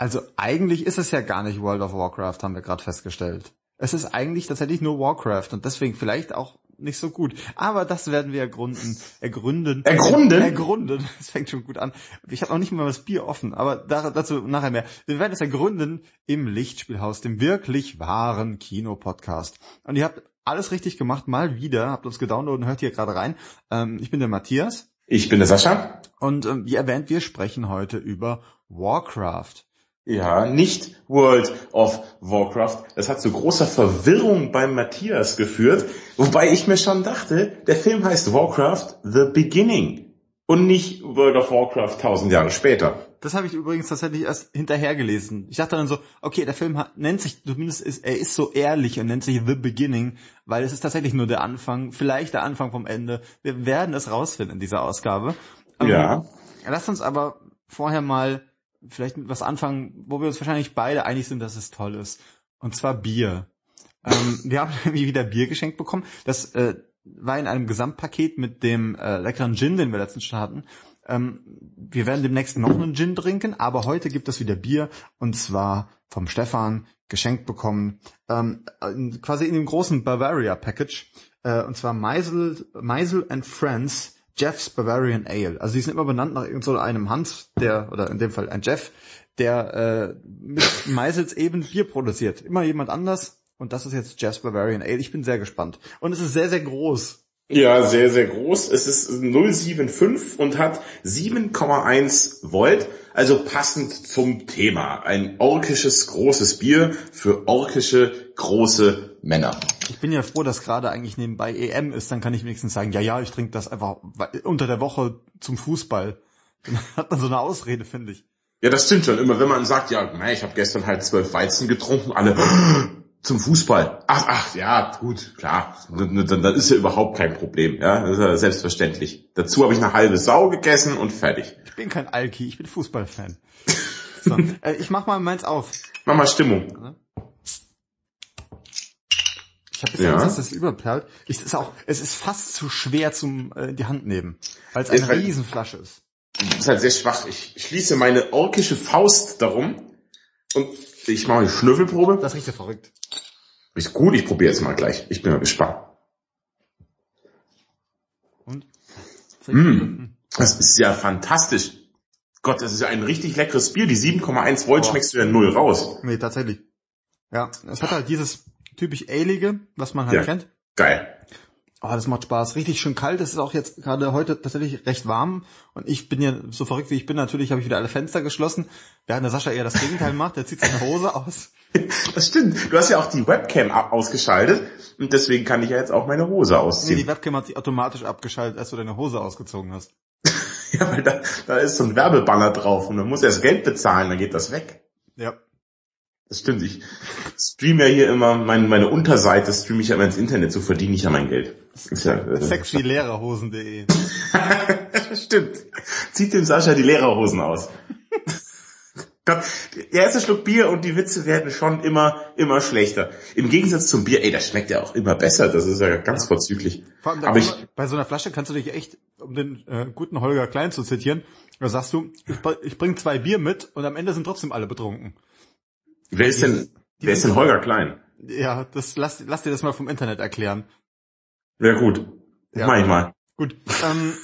Also eigentlich ist es ja gar nicht World of Warcraft, haben wir gerade festgestellt. Es ist eigentlich tatsächlich nur Warcraft und deswegen vielleicht auch nicht so gut. Aber das werden wir ergründen. Ergründen. Ergründen? Ergründen. Das fängt schon gut an. Ich habe noch nicht mal das Bier offen, aber dazu nachher mehr. Wir werden es ergründen im Lichtspielhaus, dem wirklich wahren Kinopodcast. Und ihr habt alles richtig gemacht, mal wieder. Habt uns gedownloadet und hört hier gerade rein. Ähm, ich bin der Matthias. Ich bin der Sascha. Und ähm, wie erwähnt, wir sprechen heute über Warcraft. Ja, nicht World of Warcraft. Das hat zu großer Verwirrung beim Matthias geführt, wobei ich mir schon dachte, der Film heißt Warcraft The Beginning und nicht World of Warcraft tausend Jahre später. Das habe ich übrigens tatsächlich erst hinterher gelesen. Ich dachte dann so, okay, der Film hat, nennt sich zumindest ist er ist so ehrlich und nennt sich The Beginning, weil es ist tatsächlich nur der Anfang, vielleicht der Anfang vom Ende. Wir werden es rausfinden in dieser Ausgabe. Ja. Ähm, lasst uns aber vorher mal vielleicht mit was anfangen, wo wir uns wahrscheinlich beide einig sind, dass es toll ist. Und zwar Bier. Ähm, wir haben irgendwie wieder Bier geschenkt bekommen. Das äh, war in einem Gesamtpaket mit dem äh, leckeren Gin, den wir letztens schon hatten. Ähm, wir werden demnächst noch einen Gin trinken, aber heute gibt es wieder Bier und zwar vom Stefan geschenkt bekommen, ähm, quasi in dem großen Bavaria Package äh, und zwar Meisel, Meisel and Friends Jeff's Bavarian Ale. Also die sind immer benannt nach irgend so einem Hans, der, oder in dem Fall ein Jeff, der äh, mit Meisels eben Bier produziert. Immer jemand anders. Und das ist jetzt Jeff's Bavarian Ale. Ich bin sehr gespannt. Und es ist sehr, sehr groß. Ja, sehr, sehr groß. Es ist 075 und hat 7,1 Volt, also passend zum Thema. Ein orkisches großes Bier für orkische große Männer. Ich bin ja froh, dass gerade eigentlich nebenbei EM ist, dann kann ich wenigstens sagen, ja, ja, ich trinke das einfach unter der Woche zum Fußball. Dann hat man so eine Ausrede, finde ich. Ja, das stimmt schon. Immer wenn man sagt, ja, ich habe gestern halt zwölf Weizen getrunken, alle zum Fußball. Ach, ach, ja, gut, klar. Dann, dann ist ja überhaupt kein Problem. Ja, das ist ja selbstverständlich. Dazu habe ich eine halbe Sau gegessen und fertig. Ich bin kein Alki, ich bin Fußballfan. So, äh, ich mach mal meins auf. Mach mal Stimmung. Ich habe ja. Angst, dass das überperlt. Ich, ist auch, es ist fast zu schwer zum äh, in die Hand nehmen, weil es eine halt, Riesenflasche ist. Das ist halt sehr schwach. Ich schließe meine orkische Faust darum und ich mache eine Schnüffelprobe. Das riecht ja verrückt. Ist gut, ich probiere jetzt mal gleich. Ich bin mal gespannt. Und? Mm, das ist ja fantastisch. Gott, das ist ja ein richtig leckeres Bier. Die 7,1 Volt Boah. schmeckst du ja null raus. Nee, tatsächlich. Ja, es hat halt dieses typisch Ailige, was man halt ja, kennt. Geil. Oh, das macht Spaß. Richtig schön kalt. Es ist auch jetzt gerade heute tatsächlich recht warm. Und ich bin ja so verrückt wie ich bin. Natürlich habe ich wieder alle Fenster geschlossen. Während der Sascha eher das Gegenteil macht. Der zieht seine Hose aus. Das stimmt. Du hast ja auch die Webcam ausgeschaltet. Und deswegen kann ich ja jetzt auch meine Hose ausziehen. Nee, die Webcam hat sich automatisch abgeschaltet, als du deine Hose ausgezogen hast. ja, weil da, da ist so ein Werbebanner drauf. Und man muss erst Geld bezahlen, dann geht das weg. Ja. Das stimmt, ich streame ja hier immer, mein, meine Unterseite streame ich ja immer ins Internet, so verdiene ich ja mein Geld. Ja, äh, Sexylehrerhosen.de Stimmt. Zieht dem Sascha die Lehrerhosen aus. Gott, der erste Schluck Bier und die Witze werden schon immer, immer schlechter. Im Gegensatz zum Bier, ey, das schmeckt ja auch immer besser. Das ist ja ganz vorzüglich. Vor allem, Aber ich, bei so einer Flasche kannst du dich echt, um den äh, guten Holger Klein zu zitieren, da sagst du, ich, ich bring zwei Bier mit und am Ende sind trotzdem alle betrunken. Wer ist denn, wer ist denn Holger Klein? Ja, das lass, lass dir das mal vom Internet erklären. Ja gut, ja. mach ich mal. Gut. Ähm,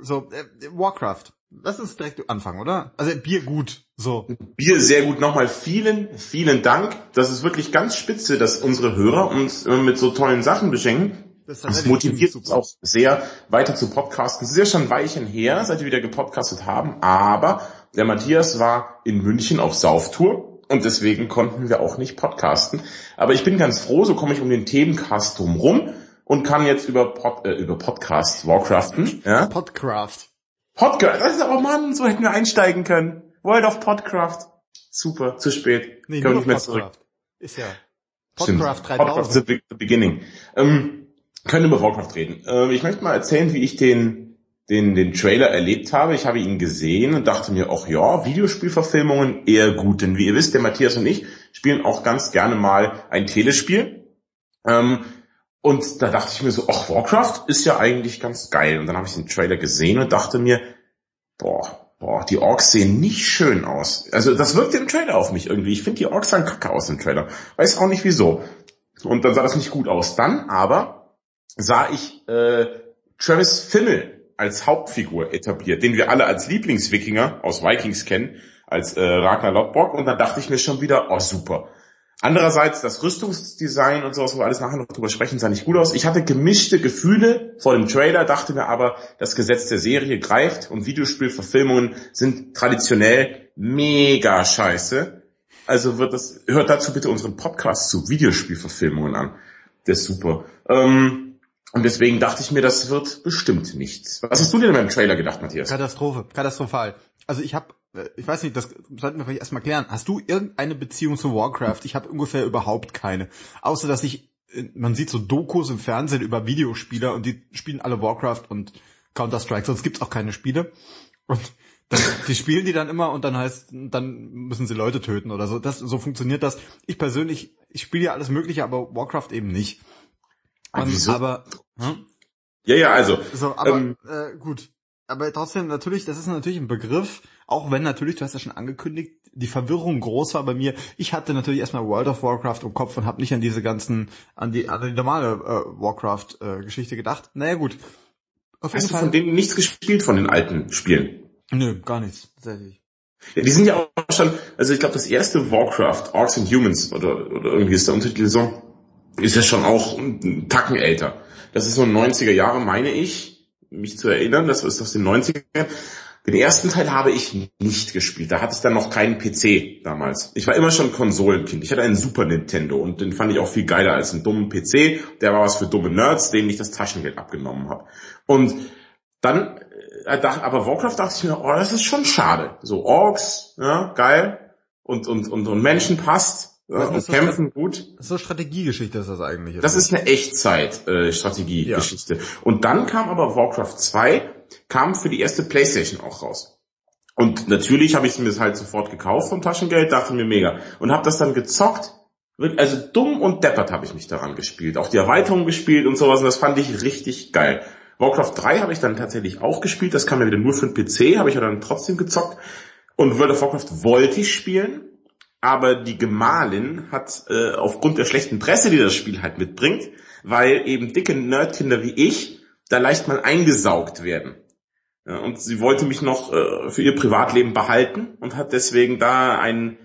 so äh, Warcraft. Lass uns direkt anfangen, oder? Also Bier gut. So. Bier sehr gut. Nochmal vielen, vielen Dank. Das ist wirklich ganz spitze, dass unsere Hörer uns äh, mit so tollen Sachen beschenken. Das, das motiviert uns auch sehr, weiter zu podcasten. Es ist ja schon ein Weilchen her, seit wir wieder gepodcastet haben, aber der Matthias war in München auf Sauftour und deswegen konnten wir auch nicht podcasten. Aber ich bin ganz froh, so komme ich um den Themencast rum und kann jetzt über, Pod, äh, über Podcast Warcraften. Ja? Podcraft. Podcraft, das ist, oh Mann, so hätten wir einsteigen können. World of Podcraft. Super, zu spät. Nee, Können nicht mehr zurück. Ist ja Podcraft 3000. Podcraft the, the Beginning. Ähm, können über Warcraft reden. Ähm, ich möchte mal erzählen, wie ich den den, den Trailer erlebt habe. Ich habe ihn gesehen und dachte mir, ach ja, Videospielverfilmungen eher gut. Denn wie ihr wisst, der Matthias und ich spielen auch ganz gerne mal ein Telespiel. Ähm, und da dachte ich mir so, ach, Warcraft ist ja eigentlich ganz geil. Und dann habe ich den Trailer gesehen und dachte mir, boah, boah, die Orks sehen nicht schön aus. Also das wirkte im Trailer auf mich irgendwie. Ich finde die Orks sahen kacke aus im Trailer. Weiß auch nicht wieso. Und dann sah das nicht gut aus. Dann aber sah ich äh, Travis Fimmel als Hauptfigur etabliert, den wir alle als Lieblingswikinger aus Vikings kennen, als äh, Ragnar Lodbrok. Und dann dachte ich mir schon wieder, oh super. Andererseits das Rüstungsdesign und sowas, wo wir alles nachher noch drüber sprechen, sah nicht gut aus. Ich hatte gemischte Gefühle vor dem Trailer, dachte mir aber, das Gesetz der Serie greift und Videospielverfilmungen sind traditionell mega scheiße. Also wird das, hört dazu bitte unseren Podcast zu Videospielverfilmungen an. Der ist super. Ähm, und deswegen dachte ich mir, das wird bestimmt nichts. Was hast du denn beim Trailer gedacht, Matthias? Katastrophe, katastrophal. Also ich habe ich weiß nicht, das sollten wir vielleicht erstmal klären. Hast du irgendeine Beziehung zu Warcraft? Ich habe ungefähr überhaupt keine. Außer dass ich, äh, man sieht so Dokus im Fernsehen über Videospieler und die spielen alle Warcraft und Counter-Strike, sonst gibt's auch keine Spiele. Und dann, die spielen die dann immer und dann heißt, dann müssen sie Leute töten oder so. Das, so funktioniert das. Ich persönlich, ich spiele ja alles mögliche, aber Warcraft eben nicht. Und, aber, hm? Ja, ja, also. So, aber ähm, äh, gut. Aber trotzdem, natürlich, das ist natürlich ein Begriff, auch wenn natürlich, du hast ja schon angekündigt, die Verwirrung groß war bei mir. Ich hatte natürlich erstmal World of Warcraft im Kopf und habe nicht an diese ganzen, an die, an die normale äh, Warcraft-Geschichte äh, gedacht. Naja gut. Auf hast du Fall. von denen nichts gespielt, von den alten Spielen? Nö, gar nichts, tatsächlich. Ja, die sind ja auch schon, also ich glaube, das erste Warcraft, Orcs and Humans, oder, oder irgendwie ist der Untertitel so, ist ja schon auch ein Tacken älter. Das ist so 90er Jahre, meine ich, mich zu erinnern, das ist aus den 90ern. Den ersten Teil habe ich nicht gespielt. Da hatte ich dann noch keinen PC damals. Ich war immer schon Konsolenkind. Ich hatte einen Super Nintendo und den fand ich auch viel geiler als einen dummen PC. Der war was für dumme Nerds, denen ich das Taschengeld abgenommen habe. Und dann, äh, aber Warcraft dachte ich mir, oh, das ist schon schade. So Orks, ja, geil. Und, und, und, und Menschen passt. Ja, kämpfen so, gut. So Strategiegeschichte ist das eigentlich. Das ist eine Echtzeit-Strategiegeschichte. Äh, ja. Und dann kam aber Warcraft 2, kam für die erste Playstation auch raus. Und natürlich habe ich mir das halt sofort gekauft vom Taschengeld, dachte mir mega. Und habe das dann gezockt. Also dumm und deppert habe ich mich daran gespielt. Auch die Erweiterung gespielt und sowas. Und das fand ich richtig geil. Warcraft 3 habe ich dann tatsächlich auch gespielt. Das kam ja wieder nur für den PC, habe ich ja dann trotzdem gezockt. Und World of Warcraft wollte ich spielen aber die Gemahlin hat äh, aufgrund der schlechten Presse, die das Spiel halt mitbringt, weil eben dicke Nerdkinder wie ich da leicht mal eingesaugt werden. Ja, und sie wollte mich noch äh, für ihr Privatleben behalten und hat deswegen da ein,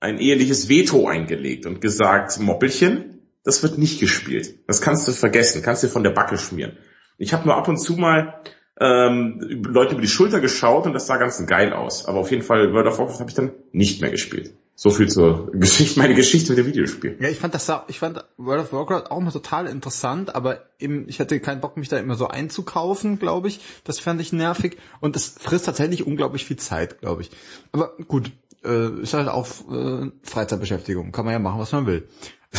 ein eheliches Veto eingelegt und gesagt, Moppelchen, das wird nicht gespielt. Das kannst du vergessen, kannst dir von der Backe schmieren. Ich habe nur ab und zu mal ähm, Leute über die Schulter geschaut und das sah ganz geil aus. Aber auf jeden Fall World of Warcraft habe ich dann nicht mehr gespielt. So viel zur Geschichte, meine Geschichte mit dem Videospiel. Ja, ich fand das, ich fand World of Warcraft auch immer total interessant, aber eben, ich hatte keinen Bock, mich da immer so einzukaufen, glaube ich. Das fand ich nervig und es frisst tatsächlich unglaublich viel Zeit, glaube ich. Aber gut, äh, ist halt auch äh, Freizeitbeschäftigung, kann man ja machen, was man will.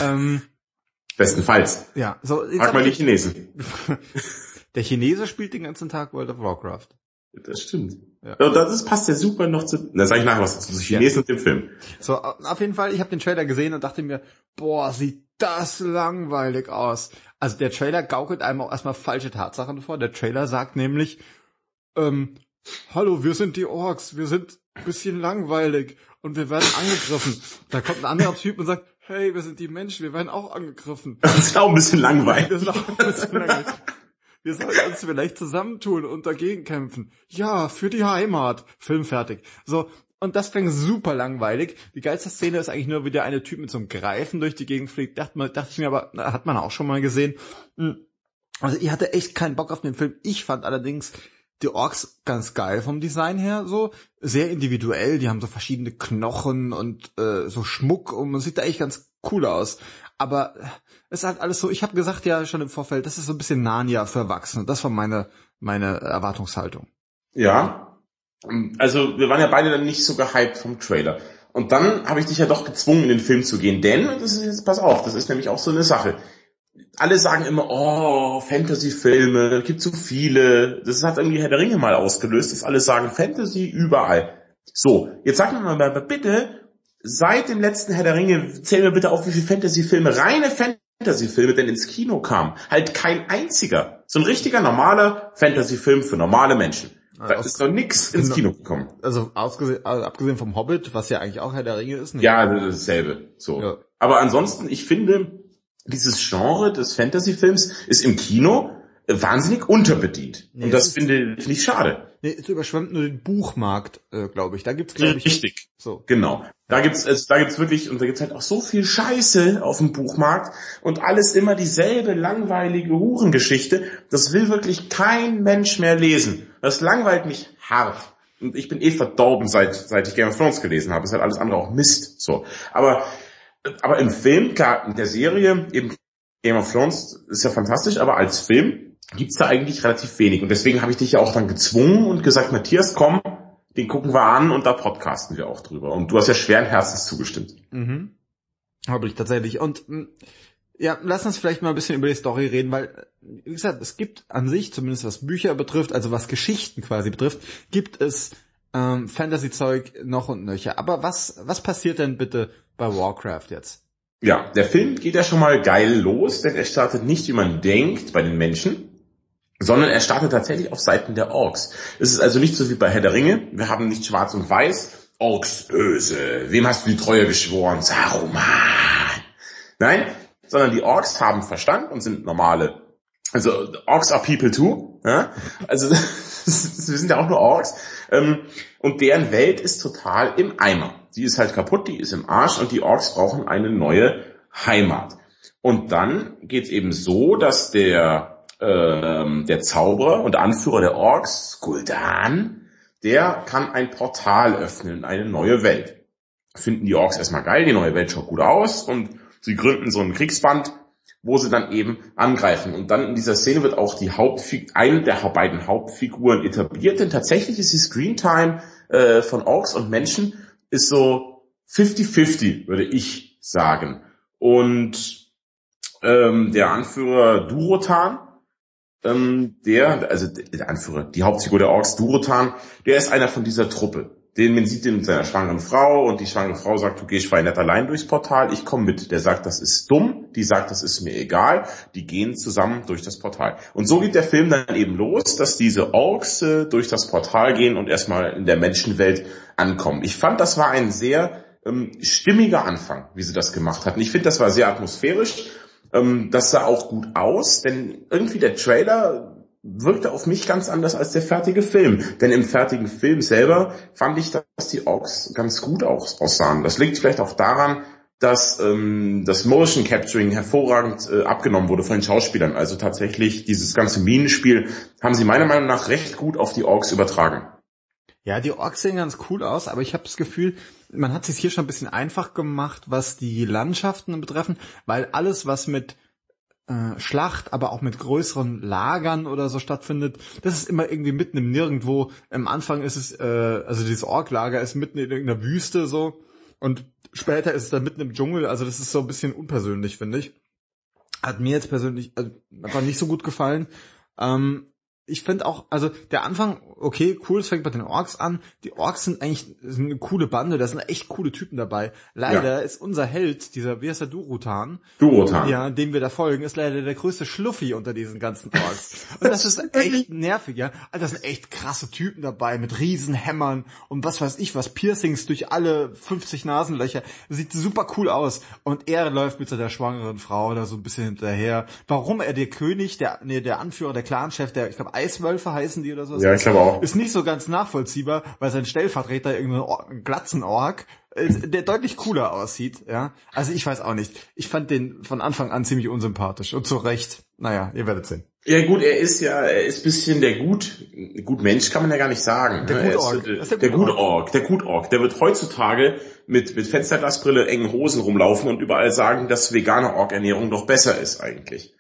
Ähm, Bestenfalls. Ja, so. Frag mal die Chinesen. Der Chinese spielt den ganzen Tag World of Warcraft. Das stimmt. Ja. Und das passt ja super noch zu, da sage ich nachher was zu Chinesen ja. und dem Film. So, auf jeden Fall, ich habe den Trailer gesehen und dachte mir, boah, sieht das langweilig aus. Also der Trailer gaukelt einem auch erstmal falsche Tatsachen vor. Der Trailer sagt nämlich, ähm, hallo, wir sind die Orks, wir sind ein bisschen langweilig und wir werden angegriffen. Da kommt ein anderer Typ und sagt, hey, wir sind die Menschen, wir werden auch angegriffen. Das ist auch ein bisschen langweilig. Das ist auch ein bisschen langweilig. Wir sollten uns vielleicht zusammentun und dagegen kämpfen. Ja, für die Heimat. Film fertig. So, und das fängt super langweilig. Die geilste Szene ist eigentlich nur, wie der eine Typ mit so einem Greifen durch die Gegend fliegt. Dachte, man, dachte ich mir aber, hat man auch schon mal gesehen. Hm. Also ich hatte echt keinen Bock auf den Film. Ich fand allerdings die Orks ganz geil vom Design her, so sehr individuell. Die haben so verschiedene Knochen und äh, so Schmuck und man sieht da echt ganz cool aus. Aber es ist halt alles so, ich habe gesagt ja schon im Vorfeld, das ist so ein bisschen Narnia für Erwachsene. Das war meine, meine Erwartungshaltung. Ja. Also wir waren ja beide dann nicht so gehypt vom Trailer. Und dann habe ich dich ja doch gezwungen, in den Film zu gehen. Denn, das ist jetzt, pass auf, das ist nämlich auch so eine Sache. Alle sagen immer, oh, Fantasy-Filme, gibt so viele. Das hat irgendwie Herr der Ringe mal ausgelöst, dass alle sagen, Fantasy überall. So, jetzt sag mir mal bitte, seit dem letzten Herr der Ringe, zähl mir bitte auf, wie viele Fantasy-Filme, reine Fantasy-Filme denn ins Kino kamen. Halt kein einziger. So ein richtiger, normaler Fantasy-Film für normale Menschen. Da ist doch nix ins Kino gekommen. Also, also abgesehen vom Hobbit, was ja eigentlich auch Herr der Ringe ist. Nicht? Ja, dasselbe. So. Ja. Aber ansonsten, ich finde, dieses Genre des Fantasy-Films ist im Kino wahnsinnig unterbedient. Nee, und das, finde, finde ich schade. Nee, es überschwemmt nur den Buchmarkt, äh, glaube ich. Da gibt's glaube ich richtig. So. Genau. Da gibt's es, da gibt's wirklich und da gibt's halt auch so viel Scheiße auf dem Buchmarkt und alles immer dieselbe langweilige Hurengeschichte. Das will wirklich kein Mensch mehr lesen. Das langweilt mich hart. Und ich bin eh verdorben, seit seit ich Game of Thrones gelesen habe. Ist halt alles andere auch Mist. So. Aber aber im Film, klar, in der Serie, eben Game of Thrones ist ja fantastisch, aber als Film gibt's da eigentlich relativ wenig. Und deswegen habe ich dich ja auch dann gezwungen und gesagt, Matthias, komm, den gucken wir an und da podcasten wir auch drüber. Und du hast ja schweren Herzens zugestimmt. Mhm. Habe ich tatsächlich. Und mm, ja, lass uns vielleicht mal ein bisschen über die Story reden, weil, wie gesagt, es gibt an sich, zumindest was Bücher betrifft, also was Geschichten quasi betrifft, gibt es ähm, Fantasy-Zeug noch und nöcher. Aber was, was passiert denn bitte bei Warcraft jetzt? Ja, der Film geht ja schon mal geil los, denn er startet nicht, wie man denkt, bei den Menschen, sondern er startet tatsächlich auf Seiten der Orks. Es ist also nicht so wie bei Herr der Ringe. Wir haben nicht schwarz und weiß. Orks böse. Wem hast du die Treue geschworen? Saruman. Nein, sondern die Orks haben Verstand und sind normale. Also Orks are people too. Ja? Also wir sind ja auch nur Orks. Ähm, und deren Welt ist total im Eimer. Die ist halt kaputt, die ist im Arsch und die Orks brauchen eine neue Heimat. Und dann geht's eben so, dass der ähm, der Zauberer und Anführer der Orks, Gul'dan, der kann ein Portal öffnen in eine neue Welt. Finden die Orks erstmal geil, die neue Welt schaut gut aus und sie gründen so ein Kriegsband, wo sie dann eben angreifen. Und dann in dieser Szene wird auch die Hauptfigur, eine der beiden Hauptfiguren etabliert, denn tatsächlich ist die Screentime äh, von Orks und Menschen ist so 50-50, würde ich sagen. Und ähm, der Anführer Durotan, ähm, der, also der Anführer, die Hauptfigur der Orks, Durotan, der ist einer von dieser Truppe. Den man sieht den mit seiner schwangeren Frau und die schwangere Frau sagt, du gehst nicht allein durchs Portal, ich komme mit. Der sagt, das ist dumm, die sagt, das ist mir egal, die gehen zusammen durch das Portal. Und so geht der Film dann eben los, dass diese Orks äh, durch das Portal gehen und erstmal in der Menschenwelt ankommen. Ich fand, das war ein sehr ähm, stimmiger Anfang, wie sie das gemacht hatten. Ich finde, das war sehr atmosphärisch ähm, das sah auch gut aus, denn irgendwie der Trailer wirkte auf mich ganz anders als der fertige Film. Denn im fertigen Film selber fand ich, dass die Orks ganz gut aus aussahen. Das liegt vielleicht auch daran, dass ähm, das Motion Capturing hervorragend äh, abgenommen wurde von den Schauspielern. Also tatsächlich dieses ganze Minenspiel haben sie meiner Meinung nach recht gut auf die Orks übertragen. Ja, die Orks sehen ganz cool aus, aber ich habe das Gefühl, man hat es hier schon ein bisschen einfach gemacht, was die Landschaften betreffen, weil alles, was mit äh, Schlacht, aber auch mit größeren Lagern oder so stattfindet, das ist immer irgendwie mitten im Nirgendwo. Am Anfang ist es, äh, also dieses Orklager ist mitten in irgendeiner Wüste so und später ist es dann mitten im Dschungel, also das ist so ein bisschen unpersönlich, finde ich. Hat mir jetzt persönlich also, einfach nicht so gut gefallen. Ähm, ich finde auch, also der Anfang, okay, cool, es fängt bei den Orks an. Die Orks sind eigentlich sind eine coole Bande, da sind echt coole Typen dabei. Leider ja. ist unser Held, dieser, wie heißt der, Durotan? Durotan. Ja, dem wir da folgen, ist leider der größte Schluffi unter diesen ganzen Orks. Und das ist echt nervig, ja. Also da sind echt krasse Typen dabei, mit Riesenhämmern und was weiß ich was, Piercings durch alle 50 Nasenlöcher. Sieht super cool aus. Und er läuft mit seiner schwangeren Frau da so ein bisschen hinterher. Warum er der König, der, nee, der Anführer, der Clanchef, der, ich glaube, Eiswölfe heißen die oder so. Ja, ich glaube auch. Ist nicht so ganz nachvollziehbar, weil sein Stellvertreter irgendein Glatzenorg der deutlich cooler aussieht, ja. Also ich weiß auch nicht. Ich fand den von Anfang an ziemlich unsympathisch und zu Recht. Naja, ihr werdet sehen. Ja gut, er ist ja, er ist bisschen der gut, gut Mensch kann man ja gar nicht sagen. Der ne? Gut-Org. Der, der, der Gut-Org, der Gut-Org. Der wird heutzutage mit, mit Fensterglasbrille, engen Hosen rumlaufen und überall sagen, dass vegane Org-Ernährung doch besser ist eigentlich.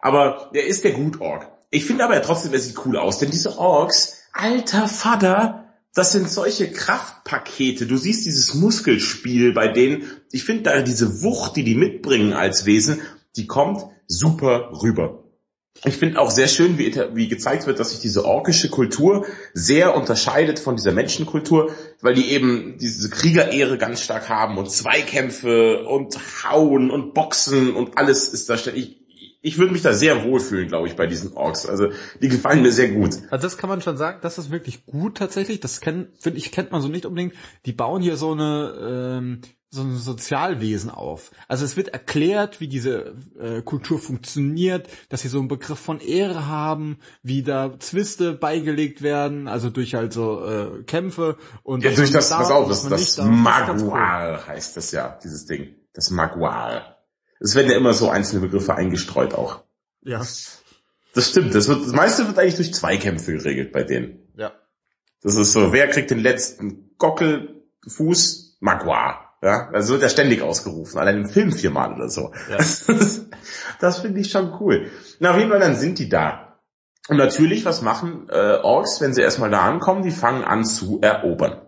Aber er ist der Gut-Org. Ich finde aber trotzdem, er sieht cool aus, denn diese Orks, alter Vater, das sind solche Kraftpakete. Du siehst dieses Muskelspiel bei denen. Ich finde da diese Wucht, die die mitbringen als Wesen, die kommt super rüber. Ich finde auch sehr schön, wie, wie gezeigt wird, dass sich diese orkische Kultur sehr unterscheidet von dieser Menschenkultur, weil die eben diese Kriegerehre ganz stark haben und Zweikämpfe und Hauen und Boxen und alles ist da ständig ich, ich würde mich da sehr wohlfühlen, glaube ich, bei diesen Orks. Also die gefallen mir sehr gut. Also das kann man schon sagen, das ist wirklich gut tatsächlich. Das kennt, finde ich, kennt man so nicht unbedingt. Die bauen hier so eine ähm, so ein Sozialwesen auf. Also es wird erklärt, wie diese äh, Kultur funktioniert, dass sie so einen Begriff von Ehre haben, wie da Zwiste beigelegt werden, also durch halt so äh, Kämpfe und ja, durch das, pass auf, das, das, das Magual cool. heißt das ja, dieses Ding, das Magual. Es werden ja immer so einzelne Begriffe eingestreut auch. Ja. Das stimmt, das wird, das meiste wird eigentlich durch Zweikämpfe geregelt bei denen. Ja. Das ist so, wer kriegt den letzten Gockelfuß? Magua. Ja, also wird er ständig ausgerufen, allein im Film viermal oder so. Ja. Das, das finde ich schon cool. Na, auf jeden Fall, dann sind die da. Und natürlich, was machen äh, Orks, wenn sie erstmal da ankommen? Die fangen an zu erobern.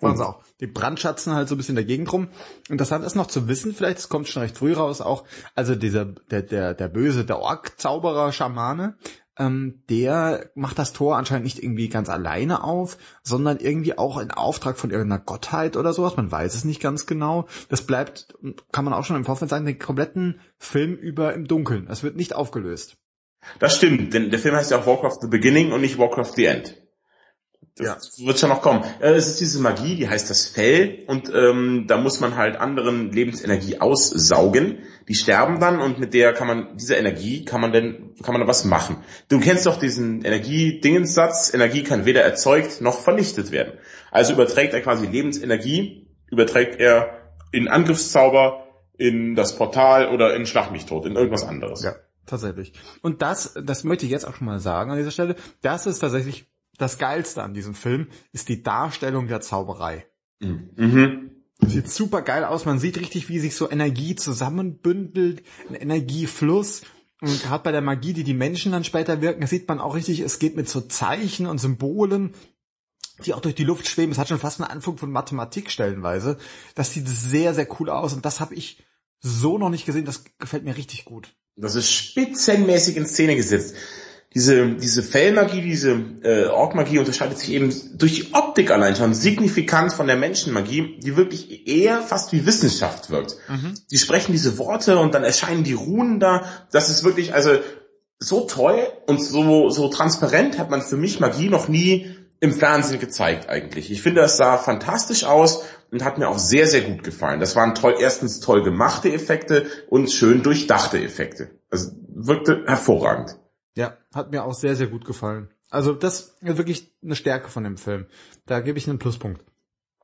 Machen sie auch. Die brandschatzen halt so ein bisschen in der Gegend rum. Interessant ist noch zu wissen, vielleicht, es kommt schon recht früh raus, auch, also dieser, der, der, der böse, der Ork-Zauberer, Schamane, ähm, der macht das Tor anscheinend nicht irgendwie ganz alleine auf, sondern irgendwie auch in Auftrag von irgendeiner Gottheit oder sowas. Man weiß es nicht ganz genau. Das bleibt, kann man auch schon im Vorfeld sagen, den kompletten Film über im Dunkeln. Es wird nicht aufgelöst. Das stimmt, denn der Film heißt ja auch Warcraft The Beginning und nicht Warcraft The End. Das ja. wird schon noch kommen. Äh, es ist diese Magie, die heißt das Fell und ähm, da muss man halt anderen Lebensenergie aussaugen. Die sterben dann und mit der kann man, dieser Energie kann man denn, kann man da was machen. Du kennst doch diesen Energie-Dingenssatz, Energie kann weder erzeugt noch vernichtet werden. Also überträgt er quasi Lebensenergie, überträgt er in Angriffszauber, in das Portal oder in Schlag mich tot, in irgendwas anderes. Ja, tatsächlich. Und das, das möchte ich jetzt auch schon mal sagen an dieser Stelle, das ist tatsächlich das Geilste an diesem Film ist die Darstellung der Zauberei. Mhm. Sieht super geil aus. Man sieht richtig, wie sich so Energie zusammenbündelt, ein Energiefluss. Und gerade bei der Magie, die die Menschen dann später wirken, sieht man auch richtig, es geht mit so Zeichen und Symbolen, die auch durch die Luft schweben. Es hat schon fast einen Anflug von Mathematik stellenweise. Das sieht sehr, sehr cool aus. Und das habe ich so noch nicht gesehen. Das gefällt mir richtig gut. Das ist spitzenmäßig in Szene gesetzt diese, diese Fellmagie, diese äh, Orkmagie unterscheidet sich eben durch die Optik allein schon signifikant von der Menschenmagie, die wirklich eher fast wie Wissenschaft wirkt. Mhm. Die sprechen diese Worte und dann erscheinen die Runen da. Das ist wirklich, also so toll und so, so transparent hat man für mich Magie noch nie im Fernsehen gezeigt eigentlich. Ich finde, das sah fantastisch aus und hat mir auch sehr, sehr gut gefallen. Das waren toll, erstens toll gemachte Effekte und schön durchdachte Effekte. Also wirkte hervorragend. Ja, hat mir auch sehr, sehr gut gefallen. Also das ist wirklich eine Stärke von dem Film. Da gebe ich einen Pluspunkt.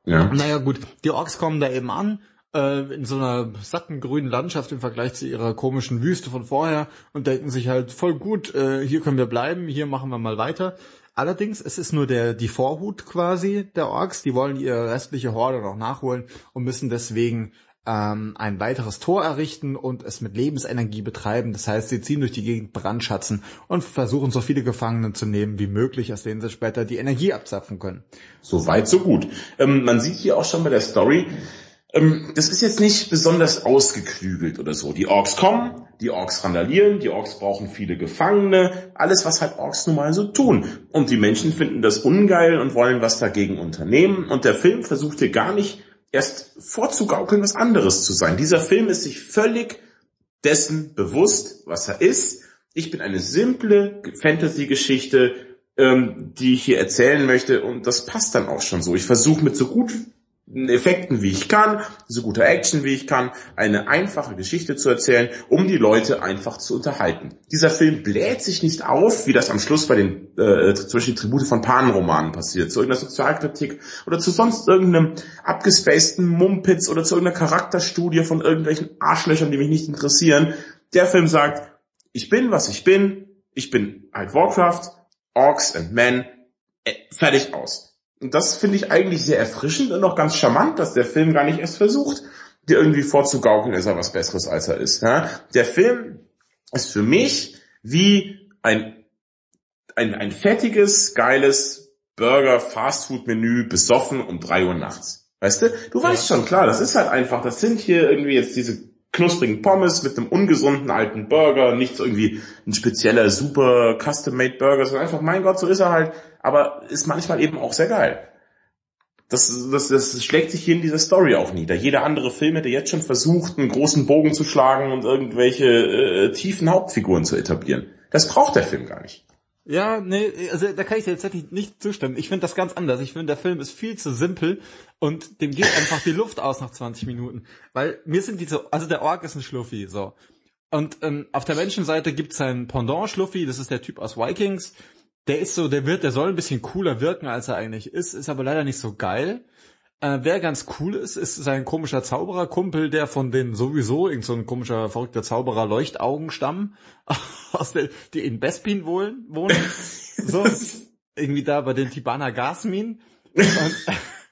Ja. Naja gut, die Orks kommen da eben an, äh, in so einer satten grünen Landschaft im Vergleich zu ihrer komischen Wüste von vorher und denken sich halt voll gut, äh, hier können wir bleiben, hier machen wir mal weiter. Allerdings, es ist nur der, die Vorhut quasi der Orks, die wollen ihre restliche Horde noch nachholen und müssen deswegen ähm, ein weiteres Tor errichten und es mit Lebensenergie betreiben. Das heißt, sie ziehen durch die Gegend Brandschatzen und versuchen so viele Gefangenen zu nehmen wie möglich, aus denen sie später die Energie abzapfen können. So weit, so gut. Ähm, man sieht hier auch schon bei der Story, ähm, das ist jetzt nicht besonders ausgeklügelt oder so. Die Orks kommen, die Orks randalieren, die Orks brauchen viele Gefangene, alles was halt Orks nun mal so tun. Und die Menschen finden das ungeil und wollen was dagegen unternehmen. Und der Film versucht hier gar nicht erst vorzugaukeln, was anderes zu sein. Dieser Film ist sich völlig dessen bewusst, was er ist. Ich bin eine simple Fantasy-Geschichte, ähm, die ich hier erzählen möchte und das passt dann auch schon so. Ich versuche mit so gut Effekten wie ich kann, so guter Action wie ich kann, eine einfache Geschichte zu erzählen, um die Leute einfach zu unterhalten. Dieser Film bläht sich nicht auf, wie das am Schluss bei den äh, zum Beispiel Tribute von Pan-Romanen passiert, zu irgendeiner Sozialkritik oder zu sonst irgendeinem abgespaceden Mumpitz oder zu irgendeiner Charakterstudie von irgendwelchen Arschlöchern, die mich nicht interessieren. Der Film sagt, ich bin, was ich bin, ich bin halt Warcraft, Orcs and Men, äh, fertig aus. Und das finde ich eigentlich sehr erfrischend und auch ganz charmant, dass der Film gar nicht erst versucht, dir irgendwie vorzugaukeln, ist er was Besseres, als er ist. Ja? Der Film ist für mich wie ein, ein, ein fettiges, geiles Burger-Fastfood-Menü besoffen um drei Uhr nachts. Weißt du? Du weißt ja. schon, klar, das ist halt einfach, das sind hier irgendwie jetzt diese knusprigen Pommes mit einem ungesunden alten Burger, nicht so irgendwie ein spezieller, super custom-made Burger, sondern einfach, mein Gott, so ist er halt, aber ist manchmal eben auch sehr geil. das, das, das schlägt sich hier in dieser Story auch nieder. Jeder andere Film hätte jetzt schon versucht, einen großen Bogen zu schlagen und irgendwelche äh, tiefen Hauptfiguren zu etablieren. Das braucht der Film gar nicht. Ja, nee, also da kann ich dir tatsächlich nicht zustimmen. Ich finde das ganz anders. Ich finde, der Film ist viel zu simpel und dem geht einfach die Luft aus nach 20 Minuten. Weil mir sind die so, also der Ork ist ein Schluffi, so. Und ähm, auf der Menschenseite gibt's seinen Pendant Schluffi, das ist der Typ aus Vikings. Der ist so, der wird, der soll ein bisschen cooler wirken, als er eigentlich ist, ist aber leider nicht so geil. Äh, wer ganz cool ist, ist sein komischer Zaubererkumpel, der von den sowieso, irgend so ein komischer, verrückter Zauberer Leuchtaugen stammen, aus der, die in Bespin wohnen, wohnen. so, irgendwie da bei den Tibana Gasmin. Und,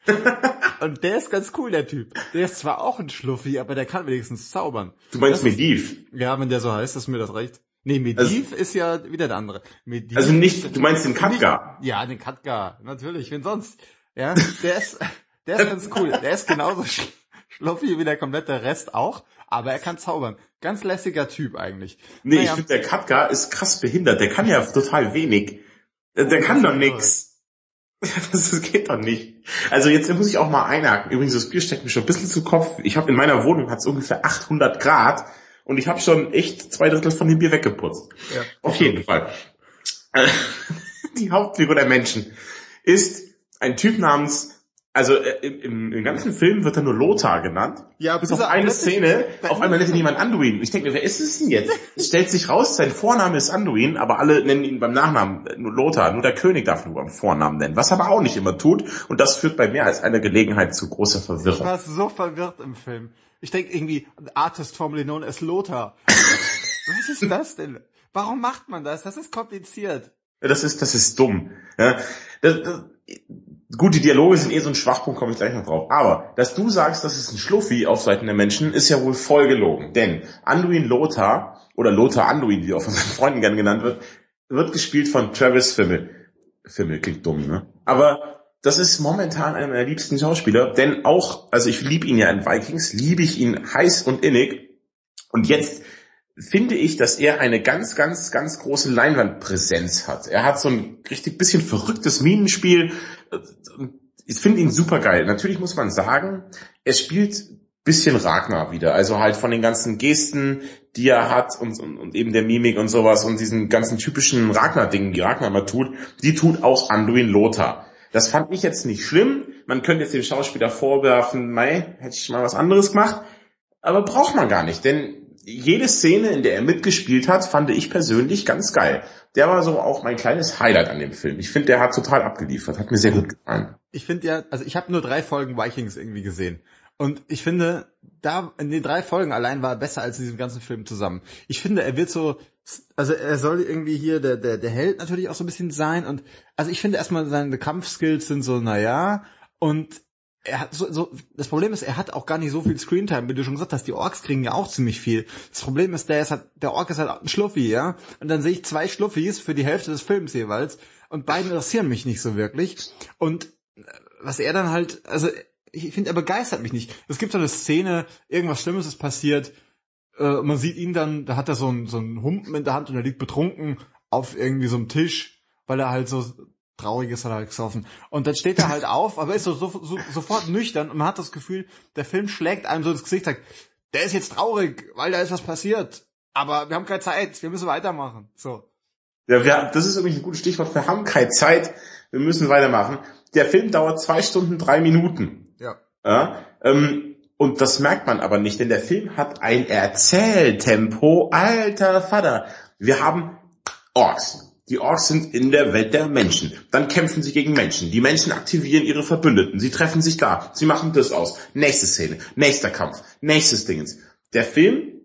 und der ist ganz cool, der Typ. Der ist zwar auch ein Schluffi, aber der kann wenigstens zaubern. Du meinst Mediv? Ja, wenn der so heißt, ist mir das recht. Nee, Mediv also, ist ja wieder der andere. Mediv also nicht, du meinst den Katka? Ja, den Katka, natürlich, wen sonst? Ja, der ist, der ist ganz cool. Der ist genauso sch schluffi wie der komplette Rest auch, aber er kann zaubern. Ganz lässiger Typ eigentlich. Nee, naja. ich finde, der Katka ist krass behindert. Der kann ja total wenig. Der, der kann doch nix. Das geht doch nicht. Also jetzt muss ich auch mal einhaken. Übrigens, das Bier steckt mir schon ein bisschen zu Kopf. Ich habe in meiner Wohnung hat es ungefähr 800 Grad und ich habe schon echt zwei Drittel von dem Bier weggeputzt. Ja. Auf jeden Fall. Die Hauptfigur der Menschen ist ein Typ namens also äh, im, im ganzen Film wird er nur Lothar genannt. Ja, bis auf eine Szene, auf einmal nennt ihn jemand Anduin. Ich denke mir, wer ist es denn jetzt? Es stellt sich raus, sein Vorname ist Anduin, aber alle nennen ihn beim Nachnamen nur Lothar. Nur der König darf nur beim Vornamen nennen, was er aber auch nicht immer tut. Und das führt bei mehr als einer Gelegenheit zu großer Verwirrung. Ich war so verwirrt im Film. Ich denke irgendwie, Artist formerly known as Lothar. was ist das denn? Warum macht man das? Das ist kompliziert. Das ist, das ist dumm. Ja, das, das, gut, die Dialoge sind eh so ein Schwachpunkt, komme ich gleich noch drauf. Aber, dass du sagst, das ist ein Schluffi auf Seiten der Menschen, ist ja wohl voll gelogen. Denn Anduin Lothar, oder Lothar Anduin, wie auch von seinen Freunden gern genannt wird, wird gespielt von Travis Fimmel. Fimmel klingt dumm, ne? Aber das ist momentan einer meiner liebsten Schauspieler, denn auch, also ich liebe ihn ja in Vikings, liebe ich ihn heiß und innig. Und jetzt finde ich, dass er eine ganz, ganz, ganz große Leinwandpräsenz hat. Er hat so ein richtig bisschen verrücktes Minenspiel. Ich finde ihn super geil. Natürlich muss man sagen, er spielt bisschen Ragnar wieder. Also halt von den ganzen Gesten, die er hat und, und, und eben der Mimik und sowas und diesen ganzen typischen Ragnar-Dingen, die Ragnar immer tut, die tut auch Anduin Lothar. Das fand ich jetzt nicht schlimm. Man könnte jetzt dem Schauspieler vorwerfen, mei, hätte ich mal was anderes gemacht. Aber braucht man gar nicht, denn jede Szene, in der er mitgespielt hat, fand ich persönlich ganz geil. Der war so auch mein kleines Highlight an dem Film. Ich finde, der hat total abgeliefert. Hat mir sehr gut gefallen. Ich finde ja, also ich habe nur drei Folgen Vikings irgendwie gesehen. Und ich finde, da in den drei Folgen allein war er besser als in diesem ganzen Film zusammen. Ich finde, er wird so, also er soll irgendwie hier der, der, der Held natürlich auch so ein bisschen sein. Und also ich finde erstmal seine Kampfskills sind so, naja, und er hat so, so, das Problem ist, er hat auch gar nicht so viel Screentime, wie du schon gesagt hast, die Orks kriegen ja auch ziemlich viel. Das Problem ist, der ist halt, der Ork ist halt ein Schluffi, ja. Und dann sehe ich zwei Schluffis für die Hälfte des Films jeweils und beide interessieren mich nicht so wirklich. Und äh, was er dann halt, also ich finde, er begeistert mich nicht. Es gibt so eine Szene, irgendwas Schlimmes ist passiert, äh, man sieht ihn dann, da hat er so einen, so einen Humpen in der Hand und er liegt betrunken auf irgendwie so einem Tisch, weil er halt so Trauriges hat er gesoffen. Und dann steht er halt auf, aber ist so, so, so, sofort nüchtern und man hat das Gefühl, der Film schlägt einem so ins Gesicht, sagt, der ist jetzt traurig, weil da ist was passiert. Aber wir haben keine Zeit, wir müssen weitermachen. So. Ja, wir, das ist übrigens ein gutes Stichwort. Wir haben keine Zeit, wir müssen weitermachen. Der Film dauert zwei Stunden, drei Minuten. Ja. ja ähm, und das merkt man aber nicht, denn der Film hat ein Erzähltempo. Alter Vater. Wir haben Orks, die Orks sind in der Welt der Menschen. Dann kämpfen sie gegen Menschen. Die Menschen aktivieren ihre Verbündeten. Sie treffen sich da. Sie machen das aus. Nächste Szene. Nächster Kampf. Nächstes Dingens. Der Film,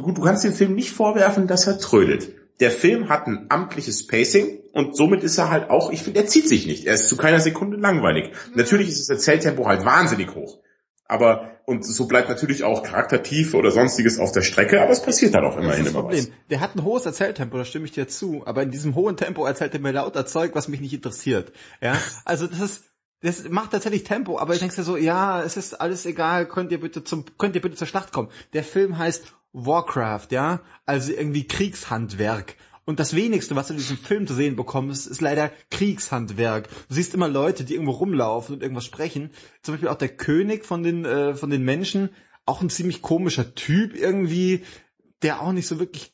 gut, du kannst dem Film nicht vorwerfen, dass er trödelt. Der Film hat ein amtliches Pacing und somit ist er halt auch, ich finde, er zieht sich nicht. Er ist zu keiner Sekunde langweilig. Natürlich ist das Erzähltempo halt wahnsinnig hoch. Aber, und so bleibt natürlich auch Charaktertiefe oder sonstiges auf der Strecke, aber es passiert dann auch immerhin immer Problem. was. Der hat ein hohes Erzähltempo, da stimme ich dir zu, aber in diesem hohen Tempo erzählt er mir lauter Zeug, was mich nicht interessiert. Ja, also das ist, das macht tatsächlich Tempo, aber ich denke so, ja, es ist alles egal, könnt ihr bitte zum, könnt ihr bitte zur Schlacht kommen. Der Film heißt Warcraft, ja, also irgendwie Kriegshandwerk. Und das wenigste, was du in diesem Film zu sehen bekommst, ist leider Kriegshandwerk. Du siehst immer Leute, die irgendwo rumlaufen und irgendwas sprechen. Zum Beispiel auch der König von den, äh, von den Menschen, auch ein ziemlich komischer Typ irgendwie, der auch nicht so wirklich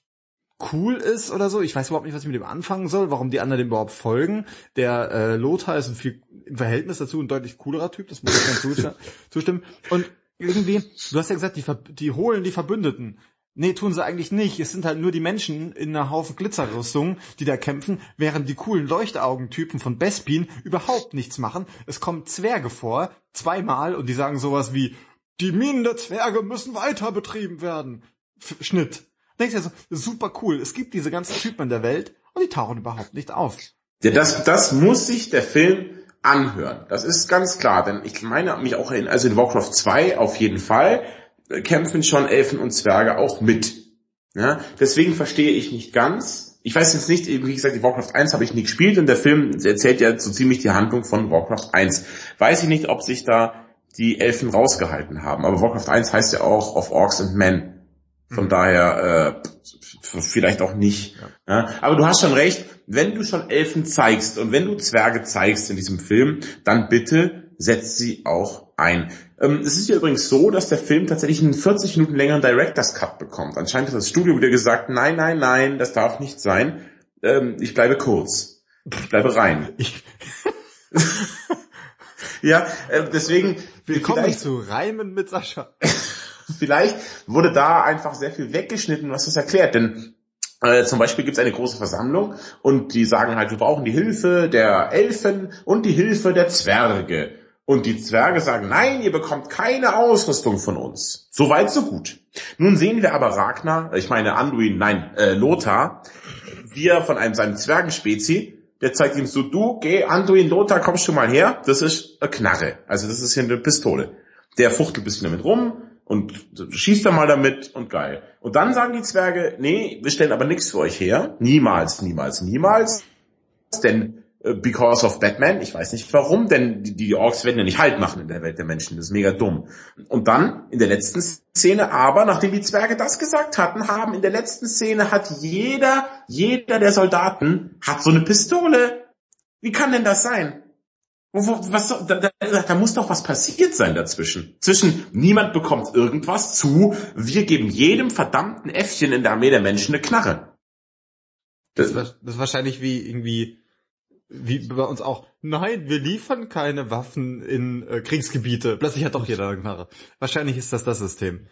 cool ist oder so. Ich weiß überhaupt nicht, was ich mit dem anfangen soll, warum die anderen dem überhaupt folgen. Der äh, Lothar ist ein viel im Verhältnis dazu ein deutlich coolerer Typ, das muss ich dann zustimmen. Und irgendwie, du hast ja gesagt, die, die holen die Verbündeten. Nee, tun sie eigentlich nicht. Es sind halt nur die Menschen in einer Haufen Glitzerrüstung, die da kämpfen, während die coolen Leuchtaugentypen von Bespin überhaupt nichts machen. Es kommen Zwerge vor, zweimal, und die sagen sowas wie, die Minen der Zwerge müssen weiter betrieben werden. F Schnitt. Denkst du so, super cool. Es gibt diese ganzen Typen in der Welt und die tauchen überhaupt nicht auf. Ja, das, das muss sich der Film anhören. Das ist ganz klar, denn ich meine mich auch in, also in Warcraft 2 auf jeden Fall kämpfen schon Elfen und Zwerge auch mit. Ja, deswegen verstehe ich nicht ganz. Ich weiß jetzt nicht, wie gesagt, die Warcraft 1 habe ich nie gespielt und der Film erzählt ja so ziemlich die Handlung von Warcraft 1. Weiß ich nicht, ob sich da die Elfen rausgehalten haben. Aber Warcraft 1 heißt ja auch of Orcs and Men. Von mhm. daher äh, vielleicht auch nicht. Ja. ja. Aber du hast schon recht, wenn du schon Elfen zeigst und wenn du Zwerge zeigst in diesem Film, dann bitte setz sie auch ein. Ähm, es ist ja übrigens so, dass der Film tatsächlich einen 40 Minuten längeren Director's Cut bekommt. Anscheinend hat das Studio wieder gesagt, nein, nein, nein, das darf nicht sein. Ähm, ich bleibe kurz. Ich bleibe rein. Ich ja, äh, deswegen. Willkommen zu Reimen mit Sascha. vielleicht wurde da einfach sehr viel weggeschnitten, was das erklärt. Denn äh, zum Beispiel gibt es eine große Versammlung und die sagen halt, wir brauchen die Hilfe der Elfen und die Hilfe der Zwerge. Und die Zwerge sagen, nein, ihr bekommt keine Ausrüstung von uns. So weit, so gut. Nun sehen wir aber Ragnar, ich meine Anduin, nein, äh, Lothar, wie er von einem seinem Zwergenspezi, der zeigt ihm so, du, geh, Anduin, Lothar, kommst du mal her, das ist eine Knarre. Also das ist hier eine Pistole. Der fuchtelt ein bisschen damit rum, und schießt da mal damit und geil. Und dann sagen die Zwerge, nee, wir stellen aber nichts für euch her. Niemals, niemals, niemals. Denn because of Batman, ich weiß nicht warum, denn die, die Orks werden ja nicht halt machen in der Welt der Menschen, das ist mega dumm. Und dann in der letzten Szene aber, nachdem die Zwerge das gesagt hatten, haben in der letzten Szene hat jeder, jeder der Soldaten hat so eine Pistole. Wie kann denn das sein? Was, da, da, da muss doch was passiert sein dazwischen. Zwischen niemand bekommt irgendwas zu, wir geben jedem verdammten Äffchen in der Armee der Menschen eine Knarre. Das, das ist wahrscheinlich wie irgendwie, wie bei uns auch, nein, wir liefern keine Waffen in äh, Kriegsgebiete. Plötzlich hat doch jeder eine Knarre. Wahrscheinlich ist das das System.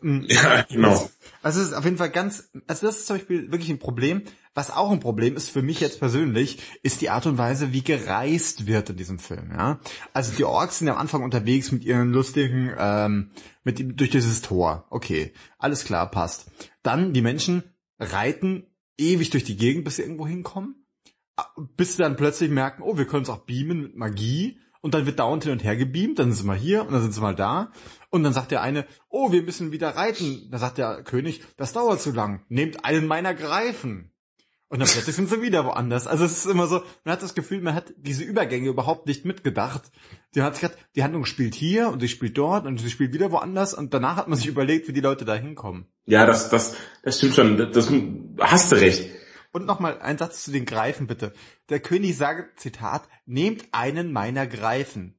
Mhm. Ja, genau. Also es ist auf jeden Fall ganz, also das ist zum Beispiel wirklich ein Problem. Was auch ein Problem ist für mich jetzt persönlich, ist die Art und Weise, wie gereist wird in diesem Film. Ja, also die Orks sind am Anfang unterwegs mit ihren lustigen, ähm, mit durch dieses Tor. Okay, alles klar, passt. Dann die Menschen reiten ewig durch die Gegend, bis sie irgendwo hinkommen, bis sie dann plötzlich merken, oh, wir können es auch beamen mit Magie und dann wird dauernd hin und her gebeamt, dann sind sie mal hier und dann sind sie mal da. Und dann sagt der eine, oh, wir müssen wieder reiten. Da sagt der König, das dauert zu lang. Nehmt einen meiner Greifen. Und dann plötzlich sind sie wieder woanders. Also es ist immer so, man hat das Gefühl, man hat diese Übergänge überhaupt nicht mitgedacht. Die hat gesagt, die Handlung spielt hier und sie spielt dort und sie spielt wieder woanders und danach hat man sich überlegt, wie die Leute da hinkommen. Ja, das, das, das stimmt schon. Das, das hast du recht. Und nochmal ein Satz zu den Greifen, bitte. Der König sagt, Zitat, nehmt einen meiner Greifen.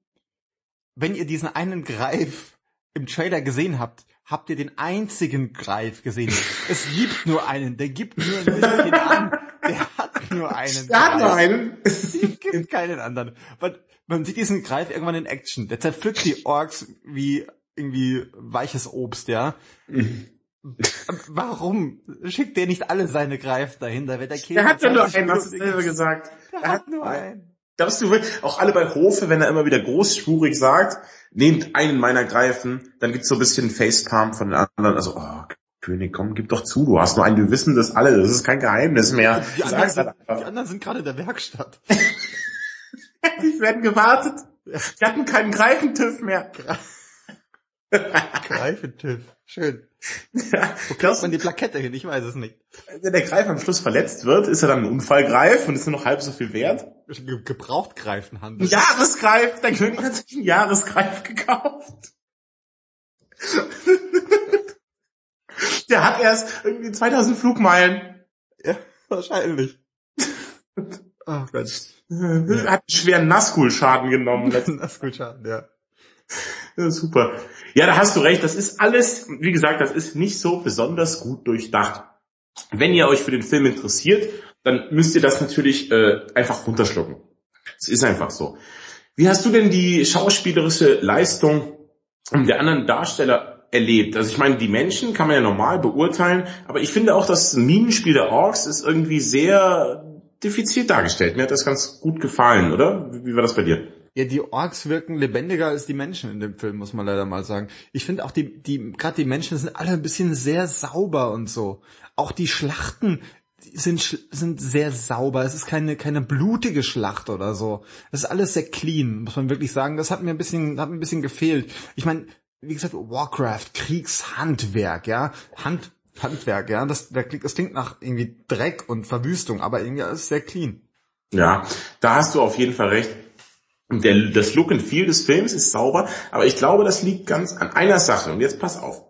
Wenn ihr diesen einen Greif im Trailer gesehen habt, habt ihr den einzigen Greif gesehen. es gibt nur einen, der gibt nur ein bisschen an. Der hat nur einen. Der hat nur einen. Es gibt keinen anderen. Man, man sieht diesen Greif irgendwann in Action. Der zerpflückt die Orks wie irgendwie weiches Obst, ja. Mhm. Warum schickt der nicht alle seine Greif dahin? Da wird der Käse. Er hat ja nur einen, hast du selber gesagt. Der er hat nur einen. Glaubst du, auch alle bei Hofe, wenn er immer wieder großspurig sagt, nehmt einen meiner Greifen, dann gibt's so ein bisschen Facepalm von den anderen, also, oh, König, komm, gib doch zu, du hast nur einen, wir wissen das alle, das ist kein Geheimnis mehr. Die, anderen sind, die anderen sind gerade in der Werkstatt. die werden gewartet. Die hatten keinen Greifentiff mehr. Greifentiff. Schön. Wo kriegt man die Plakette hin? Ich weiß es nicht. Wenn der Greif am Schluss verletzt wird, ist er dann ein Unfallgreif und ist nur noch halb so viel wert? Ge Gebrauchtgreifenhandel. Jahresgreif! Der König hat sich einen Jahresgreif gekauft. der hat erst irgendwie 2000 Flugmeilen. Ja. Wahrscheinlich. Oh Gott. Hat einen schweren Nazgul-Schaden genommen. Nazgul-Schaden, ja. Super. Ja, da hast du recht. Das ist alles, wie gesagt, das ist nicht so besonders gut durchdacht. Wenn ihr euch für den Film interessiert, dann müsst ihr das natürlich äh, einfach runterschlucken. Es ist einfach so. Wie hast du denn die schauspielerische Leistung der anderen Darsteller erlebt? Also ich meine, die Menschen kann man ja normal beurteilen, aber ich finde auch, das Minenspiel der Orks ist irgendwie sehr diffizil dargestellt. Mir hat das ganz gut gefallen, oder? Wie war das bei dir? Ja, die Orks wirken lebendiger als die Menschen in dem Film, muss man leider mal sagen. Ich finde auch die, die, gerade die Menschen sind alle ein bisschen sehr sauber und so. Auch die Schlachten sind, sind sehr sauber. Es ist keine, keine blutige Schlacht oder so. Es ist alles sehr clean, muss man wirklich sagen. Das hat mir ein bisschen, hat mir ein bisschen gefehlt. Ich meine, wie gesagt, Warcraft, Kriegshandwerk, ja. Hand, Handwerk, ja. Das, das klingt nach irgendwie Dreck und Verwüstung, aber irgendwie ist es sehr clean. Ja, da hast du auf jeden Fall recht. Der, das Look and Feel des Films ist sauber, aber ich glaube, das liegt ganz an einer Sache. Und jetzt pass auf.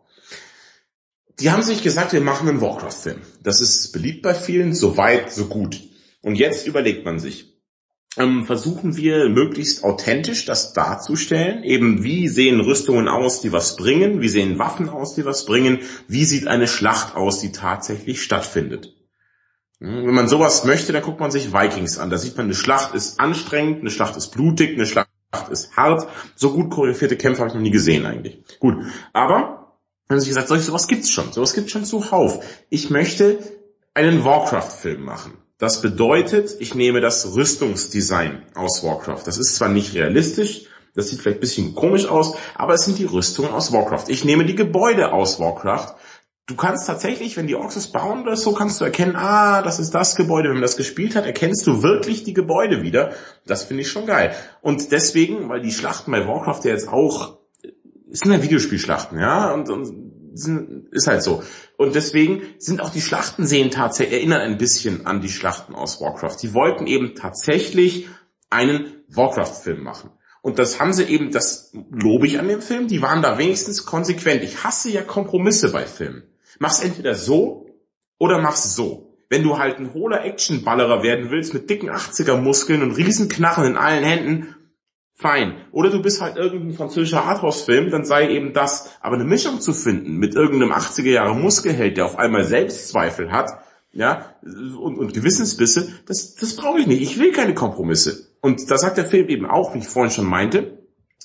Die haben sich gesagt, wir machen einen Warcraft-Film. Das ist beliebt bei vielen, so weit, so gut. Und jetzt überlegt man sich, ähm, versuchen wir möglichst authentisch das darzustellen. Eben wie sehen Rüstungen aus, die was bringen? Wie sehen Waffen aus, die was bringen? Wie sieht eine Schlacht aus, die tatsächlich stattfindet? Hm, wenn man sowas möchte, dann guckt man sich Vikings an. Da sieht man, eine Schlacht ist anstrengend, eine Schlacht ist blutig, eine Schlacht ist hart. So gut choreografierte Kämpfe habe ich noch nie gesehen eigentlich. Gut, aber haben sie gesagt, solch sowas gibt's schon. Sowas gibt's schon zuhauf. Ich möchte einen Warcraft-Film machen. Das bedeutet, ich nehme das Rüstungsdesign aus Warcraft. Das ist zwar nicht realistisch, das sieht vielleicht bisschen komisch aus, aber es sind die Rüstungen aus Warcraft. Ich nehme die Gebäude aus Warcraft. Du kannst tatsächlich, wenn die Orks es bauen oder so, kannst du erkennen, ah, das ist das Gebäude. Wenn man das gespielt hat, erkennst du wirklich die Gebäude wieder. Das finde ich schon geil. Und deswegen, weil die Schlachten bei Warcraft ja jetzt auch, sind ja Videospielschlachten, ja, und, und ist halt so. Und deswegen sind auch die Schlachten sehen tatsächlich, erinnern ein bisschen an die Schlachten aus Warcraft. Die wollten eben tatsächlich einen Warcraft-Film machen. Und das haben sie eben, das lobe ich an dem Film, die waren da wenigstens konsequent. Ich hasse ja Kompromisse bei Filmen. Mach's entweder so oder mach's so. Wenn du halt ein hohler Actionballerer werden willst mit dicken 80er Muskeln und riesen Knarren in allen Händen, fein. Oder du bist halt irgendein französischer Arthouse-Film, dann sei eben das. Aber eine Mischung zu finden mit irgendeinem 80er Jahre Muskelheld, der auf einmal Selbstzweifel hat, ja, und, und Gewissensbisse, das, das brauche ich nicht. Ich will keine Kompromisse. Und da sagt der Film eben auch, wie ich vorhin schon meinte,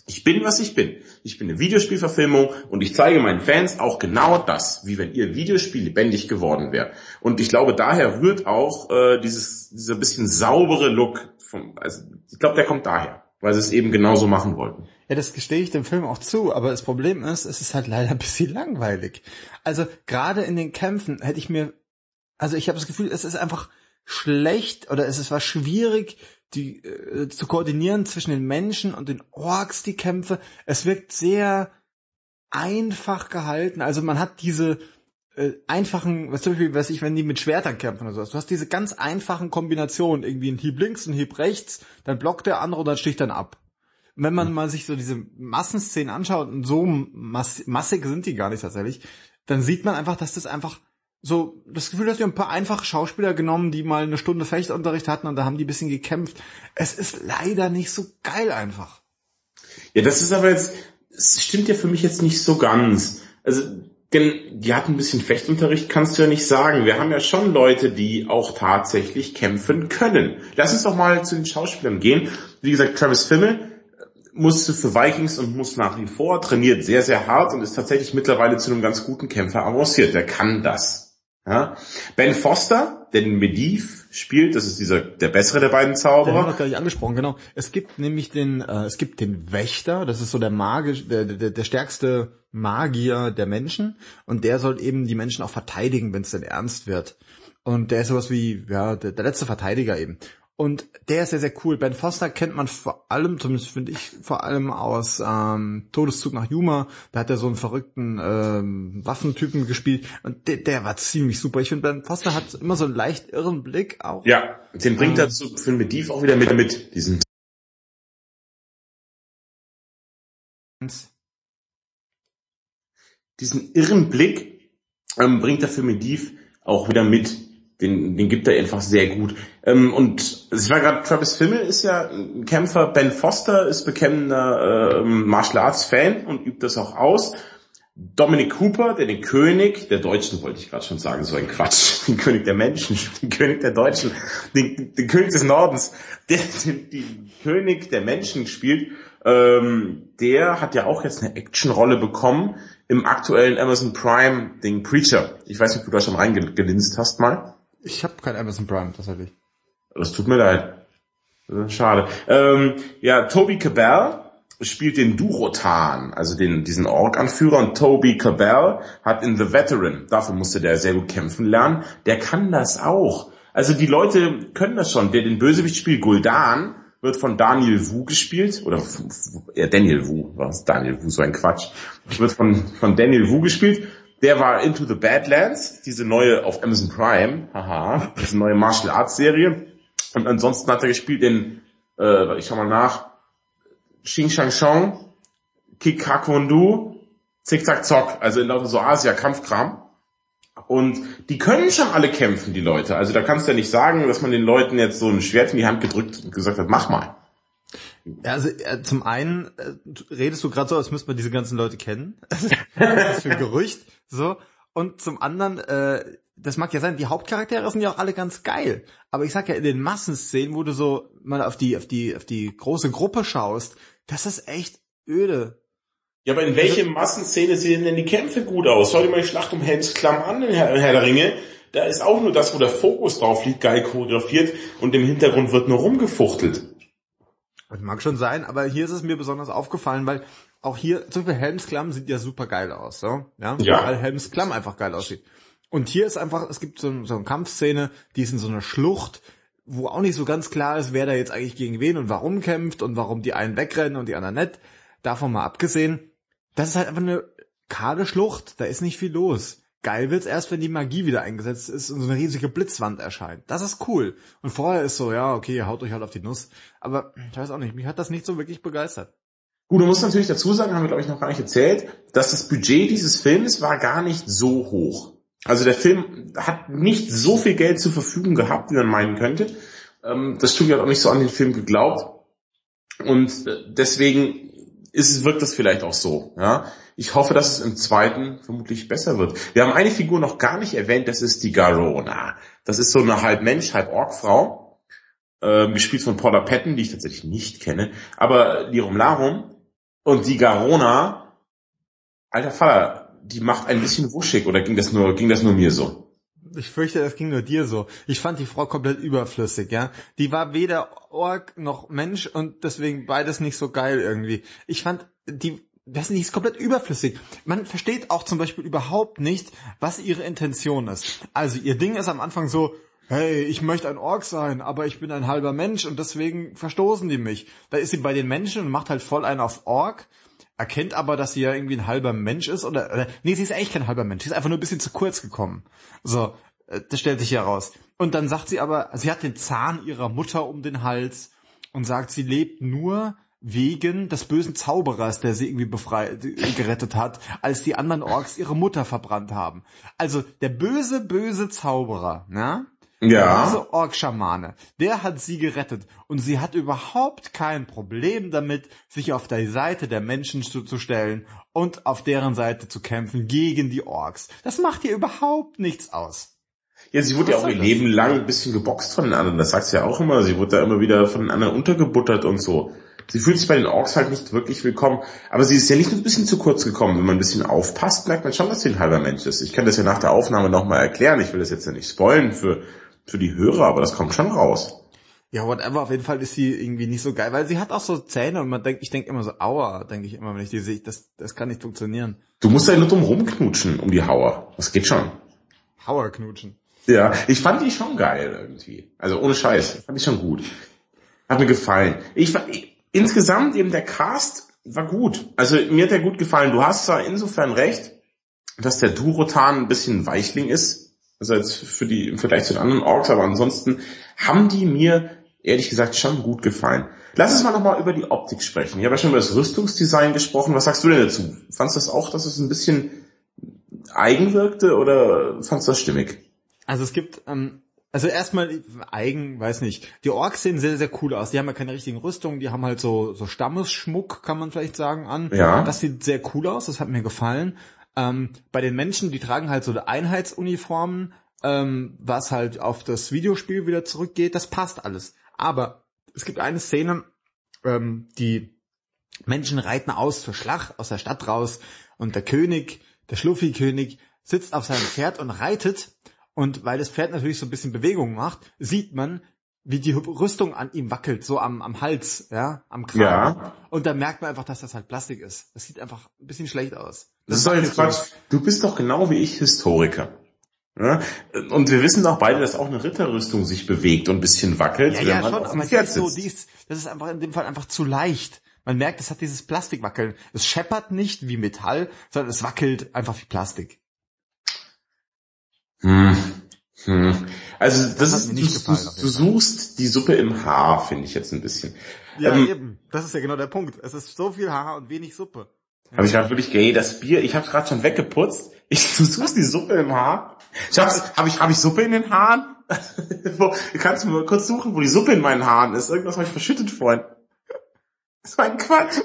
ich bin, was ich bin. Ich bin eine Videospielverfilmung und ich zeige meinen Fans auch genau das, wie wenn ihr Videospiel lebendig geworden wäre. Und ich glaube, daher rührt auch äh, dieses dieser bisschen saubere Look. Vom, also ich glaube, der kommt daher weil sie es eben genauso machen wollten. Ja, das gestehe ich dem Film auch zu, aber das Problem ist, es ist halt leider ein bisschen langweilig. Also gerade in den Kämpfen hätte ich mir, also ich habe das Gefühl, es ist einfach schlecht oder es ist war schwierig, die äh, zu koordinieren zwischen den Menschen und den Orks die Kämpfe. Es wirkt sehr einfach gehalten. Also man hat diese äh, einfachen, was zum Beispiel, weiß ich, wenn die mit Schwertern kämpfen oder sowas. Du hast diese ganz einfachen Kombinationen, irgendwie ein Hieb links, ein Hieb rechts, dann blockt der andere und dann sticht dann ab. Und wenn man mal sich so diese Massenszenen anschaut, und so mass massig sind die gar nicht tatsächlich, dann sieht man einfach, dass das einfach so, das Gefühl, dass wir ein paar einfache Schauspieler genommen, die mal eine Stunde Fechtunterricht hatten und da haben die ein bisschen gekämpft. Es ist leider nicht so geil einfach. Ja, das ist aber jetzt, es stimmt ja für mich jetzt nicht so ganz. Also denn die hatten ein bisschen Fechtunterricht, kannst du ja nicht sagen. Wir haben ja schon Leute, die auch tatsächlich kämpfen können. Lass uns doch mal zu den Schauspielern gehen. Wie gesagt, Travis Fimmel musste für Vikings und muss nach wie vor, trainiert sehr, sehr hart und ist tatsächlich mittlerweile zu einem ganz guten Kämpfer avanciert. Der kann das. Ja? Ben Foster, der den Mediv spielt, das ist dieser der bessere der beiden Zauberer. Den haben wir gar nicht angesprochen, genau. Es gibt nämlich den, äh, es gibt den Wächter, das ist so der magisch, der, der, der stärkste Magier der Menschen und der soll eben die Menschen auch verteidigen, wenn es denn ernst wird. Und der ist sowas wie, ja, der, der letzte Verteidiger eben. Und der ist sehr, sehr cool. Ben Foster kennt man vor allem, zumindest finde ich, vor allem aus ähm, Todeszug nach Yuma. Da hat er so einen verrückten ähm, Waffentypen gespielt. Und der, der war ziemlich super. Ich finde, Ben Foster hat immer so einen leicht irren Blick auch. Ja, den bringt ähm, er zu Film mit Div auch wieder mit, mit diesen diesen irren Blick ähm, bringt der Film mit Div auch wieder mit den, den gibt er einfach sehr gut. Ähm, und ich war gerade, Travis Fimmel ist ja ein Kämpfer, Ben Foster ist bekennender äh, Martial Arts Fan und übt das auch aus. Dominic Cooper, der den König der Deutschen, wollte ich gerade schon sagen, so ein Quatsch, den König der Menschen, den König der Deutschen, den, den König des Nordens, der den, den König der Menschen spielt, ähm, der hat ja auch jetzt eine Actionrolle bekommen im aktuellen Amazon Prime Ding Preacher. Ich weiß nicht, ob du da schon reingelinst hast mal. Ich habe kein Amazon Prime tatsächlich. Das tut mir leid. Schade. Ähm, ja, Toby Cabell spielt den Durotan, also den, diesen Ork-Anführer und Toby Cabell hat in The Veteran, dafür musste der sehr gut kämpfen lernen, der kann das auch. Also die Leute können das schon. Der den Bösewicht spielt, Guldan, wird von Daniel Wu gespielt, oder ja, Daniel Wu, was Daniel Wu, so ein Quatsch, wird von, von Daniel Wu gespielt. Der war Into the Badlands, diese neue auf Amazon Prime, haha, diese neue Martial Arts Serie. Und ansonsten hat er gespielt in, äh, ich schau mal nach, Xing Shang Chong, Kick Hakondu, Zick Zack Zock, also in lauter so Asia-Kampfkram. Und die können schon alle kämpfen, die Leute. Also da kannst du ja nicht sagen, dass man den Leuten jetzt so ein Schwert in die Hand gedrückt und gesagt hat, mach mal. Also äh, zum einen äh, redest du gerade so, als müsste man diese ganzen Leute kennen. das ist für ein Gerücht. So. Und zum anderen, äh, das mag ja sein, die Hauptcharaktere sind ja auch alle ganz geil. Aber ich sag ja, in den Massenszenen, wo du so mal auf die, auf die, auf die große Gruppe schaust, das ist echt öde. Ja, aber in welche Massenszene sehen denn die Kämpfe gut aus? Schau dir mal die Schlacht um Helms Klamm an in Herr, Herr der Ringe. Da ist auch nur das, wo der Fokus drauf liegt, geil choreografiert und im Hintergrund wird nur rumgefuchtelt. Das mag schon sein, aber hier ist es mir besonders aufgefallen, weil auch hier, zum Beispiel Helms Klamm sieht ja super geil aus, so? Ja. ja. Weil Helms Klamm einfach geil aussieht. Und hier ist einfach, es gibt so, so eine Kampfszene, die ist in so einer Schlucht, wo auch nicht so ganz klar ist, wer da jetzt eigentlich gegen wen und warum kämpft und warum die einen wegrennen und die anderen nicht. Davon mal abgesehen, das ist halt einfach eine kahle Schlucht, da ist nicht viel los. Geil wird's erst, wenn die Magie wieder eingesetzt ist und so eine riesige Blitzwand erscheint. Das ist cool. Und vorher ist so, ja, okay, haut euch halt auf die Nuss. Aber ich weiß auch nicht, mich hat das nicht so wirklich begeistert. Gut, du musst natürlich dazu sagen, haben wir glaube ich noch gar nicht erzählt, dass das Budget dieses Films war gar nicht so hoch. Also der Film hat nicht so viel Geld zur Verfügung gehabt, wie man meinen könnte. Ähm, das Studio hat auch nicht so an den Film geglaubt. Und äh, deswegen ist, wirkt das vielleicht auch so. Ja? Ich hoffe, dass es im zweiten vermutlich besser wird. Wir haben eine Figur noch gar nicht erwähnt, das ist die Garona. Das ist so eine halb Mensch, halb Ork-Frau, äh, gespielt von Paula Patton, die ich tatsächlich nicht kenne. Aber Lirum Larum und die Garona, alter Vater, die macht ein bisschen wuschig oder ging das nur, ging das nur mir so? Ich fürchte, das ging nur dir so. Ich fand die Frau komplett überflüssig, ja. Die war weder Ork noch Mensch und deswegen beides nicht so geil irgendwie. Ich fand, die, das ist komplett überflüssig. Man versteht auch zum Beispiel überhaupt nicht, was ihre Intention ist. Also ihr Ding ist am Anfang so, hey, ich möchte ein Ork sein, aber ich bin ein halber Mensch und deswegen verstoßen die mich. Da ist sie bei den Menschen und macht halt voll einen auf Ork erkennt aber, dass sie ja irgendwie ein halber Mensch ist oder, oder nee, sie ist eigentlich kein halber Mensch, sie ist einfach nur ein bisschen zu kurz gekommen. So, äh, das stellt sich heraus. Und dann sagt sie aber, sie hat den Zahn ihrer Mutter um den Hals und sagt, sie lebt nur wegen des bösen Zauberers, der sie irgendwie befreit, gerettet hat, als die anderen Orks ihre Mutter verbrannt haben. Also der böse, böse Zauberer, ne? Ja. Diese Ork-Schamane, der hat sie gerettet und sie hat überhaupt kein Problem damit, sich auf die Seite der Menschen zu, zu stellen und auf deren Seite zu kämpfen gegen die Orks. Das macht ihr überhaupt nichts aus. Ja, sie wurde ja auch ihr Leben lang ein bisschen geboxt von den anderen. Das sagt sie ja auch immer. Sie wurde da immer wieder von den anderen untergebuttert und so. Sie fühlt sich bei den Orks halt nicht wirklich willkommen. Aber sie ist ja nicht nur ein bisschen zu kurz gekommen. Wenn man ein bisschen aufpasst, merkt man schon, dass sie ein halber Mensch ist. Ich kann das ja nach der Aufnahme nochmal erklären. Ich will das jetzt ja nicht spoilen für für die Hörer, aber das kommt schon raus. Ja, whatever, auf jeden Fall ist sie irgendwie nicht so geil, weil sie hat auch so Zähne und man denkt, ich denke immer so, aua, denke ich immer, wenn ich die sehe, das, das kann nicht funktionieren. Du musst ja nur drum rumknutschen um die Hauer. Das geht schon. Hauer knutschen. Ja, ich fand die schon geil irgendwie. Also ohne Scheiß, fand ich schon gut. Hat mir gefallen. Ich fand, insgesamt eben der Cast war gut. Also mir hat der gut gefallen. Du hast zwar insofern recht, dass der Durotan ein bisschen Weichling ist, also jetzt für die, im Vergleich zu den anderen Orks, aber ansonsten haben die mir ehrlich gesagt schon gut gefallen. Lass uns mal nochmal über die Optik sprechen. Ich habe ja schon über das Rüstungsdesign gesprochen. Was sagst du denn dazu? Fandst du das auch, dass es ein bisschen eigen wirkte oder fandst du das stimmig? Also es gibt ähm, Also erstmal eigen, weiß nicht. Die Orks sehen sehr, sehr cool aus. Die haben ja keine richtigen Rüstungen, die haben halt so, so Stammesschmuck, kann man vielleicht sagen, an. Ja. Das sieht sehr cool aus, das hat mir gefallen. Ähm, bei den Menschen, die tragen halt so Einheitsuniformen, ähm, was halt auf das Videospiel wieder zurückgeht, das passt alles. Aber es gibt eine Szene, ähm, die Menschen reiten aus zur Schlacht, aus der Stadt raus und der König, der Schluffi-König, sitzt auf seinem Pferd und reitet und weil das Pferd natürlich so ein bisschen Bewegung macht, sieht man, wie die Rüstung an ihm wackelt, so am, am Hals, ja, am Kragen. Ja. Und da merkt man einfach, dass das halt Plastik ist. Das sieht einfach ein bisschen schlecht aus. Das ist doch jetzt Quatsch. Du bist doch genau wie ich Historiker. Ja? Und wir wissen doch beide, dass auch eine Ritterrüstung sich bewegt und ein bisschen wackelt. Ja, ja, schon, aber Pferd ist so, die ist, das ist einfach in dem Fall einfach zu leicht. Man merkt, es hat dieses Plastikwackeln. Es scheppert nicht wie Metall, sondern es wackelt einfach wie Plastik. Hm. Hm. Also das, Das ist, du, nicht du, du suchst die Suppe im Haar, finde ich jetzt ein bisschen. Ja, Ähm, eben. Das ist ja genau der Punkt. Es ist so viel Haar und wenig Suppe. Habe ich gerade wirklich gay, das Bier, ich habe gerade schon weggeputzt. Ich, du suchst die Suppe im Haar. Schatz, habe ich, hab ich Suppe in den Haaren? wo, kannst du mal kurz suchen, wo die Suppe in meinen Haaren ist? Irgendwas habe ich verschüttet vorhin. Das war ein Quatsch.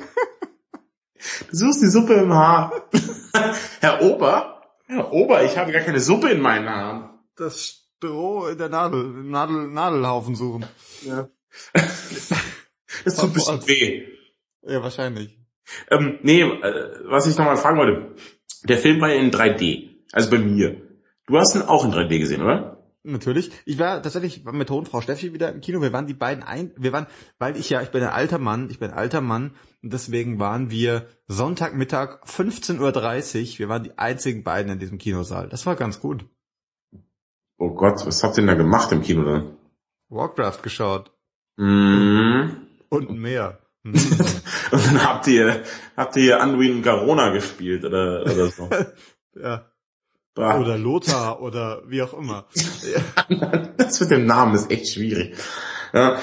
Du suchst die Suppe im Haar. Herr Ober? Herr Ober, ich habe gar keine Suppe in meinen Haaren. Das Stroh in der Nadel, im Nadel, Nadelhaufen suchen. Ja. Das tut ein bisschen weh. Ja, wahrscheinlich. Ähm, nee, äh, was ich nochmal fragen wollte. Der Film war ja in 3D. Also bei mir. Du hast ihn auch in 3D gesehen, oder? Natürlich. Ich war tatsächlich mit Tonfrau Steffi wieder im Kino. Wir waren die beiden ein, wir waren, weil ich ja, ich bin ein alter Mann, ich bin ein alter Mann und deswegen waren wir Sonntagmittag 15.30 Uhr. Wir waren die einzigen beiden in diesem Kinosaal. Das war ganz gut. Oh Gott, was habt ihr denn da gemacht im Kino dann? Warcraft geschaut. Mhm. Und mehr. Hm. Und dann habt ihr, habt ihr Anduin und Garona gespielt oder, oder so. ja. Bah. Oder Lothar oder wie auch immer. Das mit dem Namen ist echt schwierig. Ja,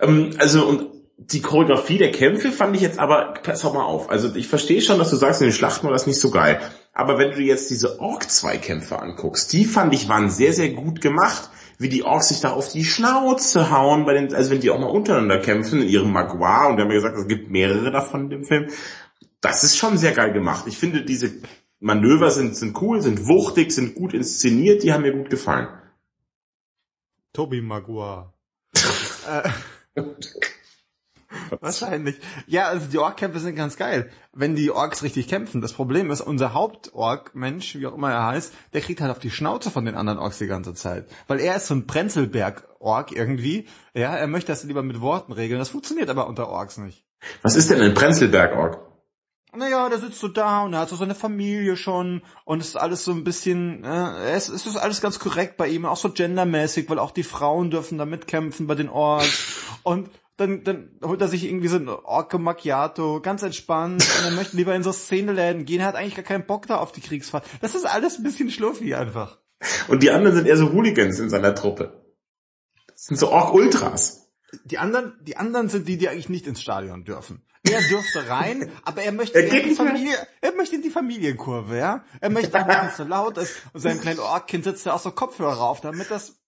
ähm, also und die Choreografie der Kämpfe fand ich jetzt aber, pass auch mal auf, also ich verstehe schon, dass du sagst, in den Schlachten war das nicht so geil. Aber wenn du dir jetzt diese Ork-Zweikämpfe anguckst, die fand ich waren sehr, sehr gut gemacht, wie die Orks sich da auf die Schnauze hauen, bei den, also wenn die auch mal untereinander kämpfen in ihrem Magua, und wir haben ja gesagt, es gibt mehrere davon in dem Film, das ist schon sehr geil gemacht. Ich finde, diese Manöver sind, sind cool, sind wuchtig, sind gut inszeniert, die haben mir gut gefallen. Toby Maguire. äh, wahrscheinlich. Ja, also die Ork-Kämpfe sind ganz geil, wenn die Orks richtig kämpfen. Das Problem ist, unser Hauptork-Mensch, wie auch immer er heißt, der kriegt halt auf die Schnauze von den anderen Orks die ganze Zeit. Weil er ist so ein Prenzelberg-Ork irgendwie. Ja, er möchte das lieber mit Worten regeln. Das funktioniert aber unter Orks nicht. Was ist denn ein Prenzlberg-Ork? Naja, der sitzt so da und er hat so seine Familie schon und es ist alles so ein bisschen, äh, es, es ist alles ganz korrekt bei ihm, auch so gendermäßig, weil auch die Frauen dürfen da mitkämpfen bei den Orks und dann, dann holt er sich irgendwie so ein Orke Macchiato, ganz entspannt und er möchte lieber in so Szeneläden gehen, er hat eigentlich gar keinen Bock da auf die Kriegsfahrt. Das ist alles ein bisschen schluffi einfach. Und die anderen sind eher so Hooligans in seiner Truppe. Das sind so Ork-Ultras. Die anderen, die anderen sind die, die eigentlich nicht ins Stadion dürfen. Er dürfte rein, aber er möchte Er in die. Familie, er möchte in die Familienkurve, ja. Er möchte, nicht so laut ist und seinem kleinen Orkkind sitzt er auch so Kopfhörer auf, damit das,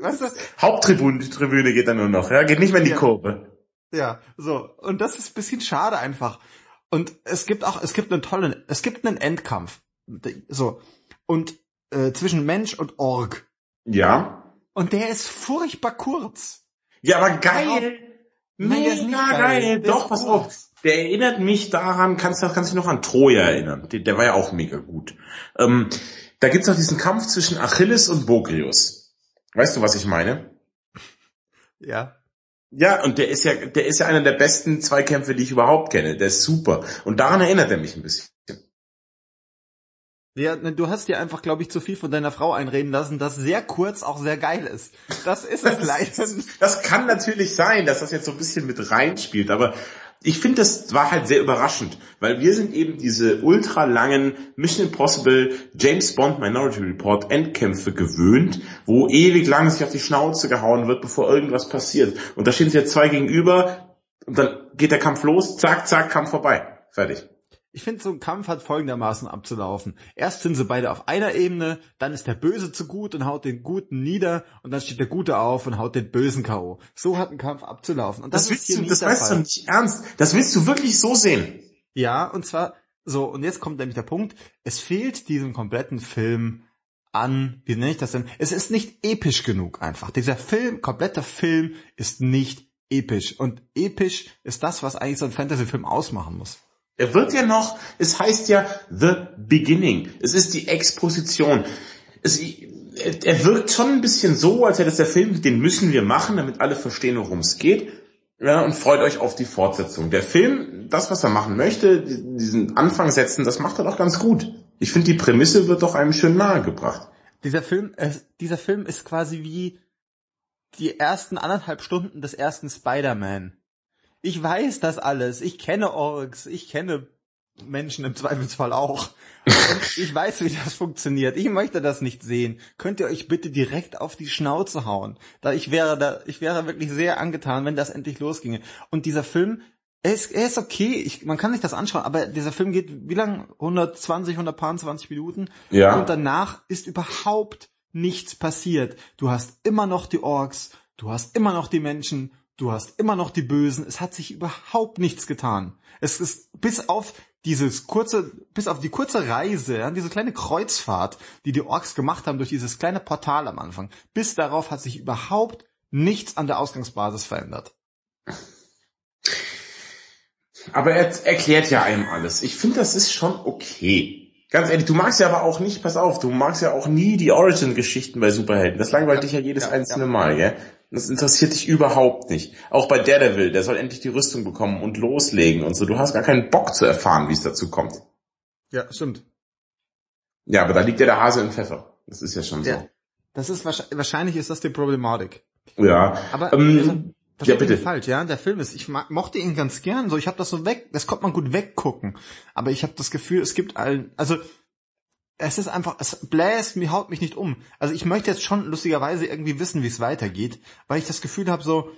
weißt du, Haupttribüne Tribüne geht dann nur noch, ja, geht nicht mehr in die Ja. Kurve. ja, so. Und das ist ein bisschen schade einfach. Und es gibt auch, es gibt einen tollen, es gibt einen Endkampf. So. Und, äh, zwischen Mensch und Ork. Ja. Und der ist furchtbar kurz. Ja, aber geil. Nein, der ist nicht Mega geil. geil. Der Doch, pass auf. Der erinnert mich daran, kannst du kannst dich noch an Troja erinnern. Der, der war ja auch mega gut. Ähm, da gibt's noch diesen Kampf zwischen Achilles und Bogrius. Weißt du, was ich meine? Ja. Ja, und der ist ja, der ist ja einer der besten Zweikämpfe, die ich überhaupt kenne. Der ist super. Und daran erinnert er mich ein bisschen. Ja, ne, du hast dir einfach, glaube ich, zu viel von deiner Frau einreden lassen, dass sehr kurz auch sehr geil ist. Das ist es leider. Das kann natürlich sein, dass das jetzt so ein bisschen mit reinspielt, aber ich finde, das war halt sehr überraschend, weil wir sind eben diese ultra langen Mission Impossible James Bond Minority Report Endkämpfe gewöhnt, wo ewig lang sich auf die Schnauze gehauen wird, bevor irgendwas passiert. Und da stehen sich jetzt zwei gegenüber und dann geht der Kampf los, zack, zack, Kampf vorbei. Fertig. Ich finde, so ein Kampf hat folgendermaßen abzulaufen. Erst sind sie beide auf einer Ebene, dann ist der Böse zu gut und haut den Guten nieder und dann steht der Gute auf und haut den Bösen K.O. So hat ein Kampf abzulaufen. Und das, das willst du, das weißt du nicht ernst. Das willst du wirklich so sehen. Ja, und zwar so, und jetzt kommt nämlich der Punkt, es fehlt diesem kompletten Film an, wie nenne ich das denn? Es ist nicht episch genug einfach. Dieser Film, kompletter Film ist nicht episch. Und episch ist das, was eigentlich so ein Fantasy-Film ausmachen muss. Er wird ja noch, es heißt ja The Beginning. Es ist die Exposition. Es, er wirkt schon ein bisschen so, als hätte es der Film, den müssen wir machen, damit alle verstehen, worum es geht. Ja, und freut euch auf die Fortsetzung. Der Film, das, was er machen möchte, diesen Anfang setzen, das macht er doch ganz gut. Ich finde, die Prämisse wird doch einem schön nahegebracht. Dieser Film, äh, dieser Film ist quasi wie die ersten anderthalb Stunden des ersten Spider-Man. Ich weiß das alles. Ich kenne Orks. Ich kenne Menschen im Zweifelsfall auch. Und ich weiß, wie das funktioniert. Ich möchte das nicht sehen. Könnt ihr euch bitte direkt auf die Schnauze hauen? Da ich wäre da, ich wäre wirklich sehr angetan, wenn das endlich losginge. Und dieser Film, er ist, er ist okay. Ich, man kann sich das anschauen, aber dieser Film geht wie lang? 120, 120 Minuten. Ja. Und danach ist überhaupt nichts passiert. Du hast immer noch die Orks. Du hast immer noch die Menschen Du hast immer noch die Bösen. Es hat sich überhaupt nichts getan. Es ist bis auf dieses kurze, bis auf die kurze Reise, ja, diese kleine Kreuzfahrt, die die Orks gemacht haben durch dieses kleine Portal am Anfang, bis darauf hat sich überhaupt nichts an der Ausgangsbasis verändert. Aber er erklärt ja einem alles. Ich finde, das ist schon okay. Ganz ehrlich, du magst ja aber auch nicht, pass auf, du magst ja auch nie die Origin-Geschichten bei Superhelden. Das langweilt ja, dich ja jedes ja, einzelne ja. Mal, gell? Das interessiert dich überhaupt nicht. Auch bei Daredevil, der soll endlich die Rüstung bekommen und loslegen und so. Du hast gar keinen Bock zu erfahren, wie es dazu kommt. Ja, stimmt. Ja, aber da liegt ja der Hase im Pfeffer. Das ist ja schon so. Ja, das ist wahrscheinlich ist das die Problematik. Ja. Aber ähm, also, ja, bitte. falsch, ja. Der Film ist, ich mochte ihn ganz gern. So, ich habe das so weg, das konnte man gut weggucken. Aber ich habe das Gefühl, es gibt allen, also es ist einfach, es bläst mir, haut mich nicht um. Also ich möchte jetzt schon lustigerweise irgendwie wissen, wie es weitergeht, weil ich das Gefühl habe, so,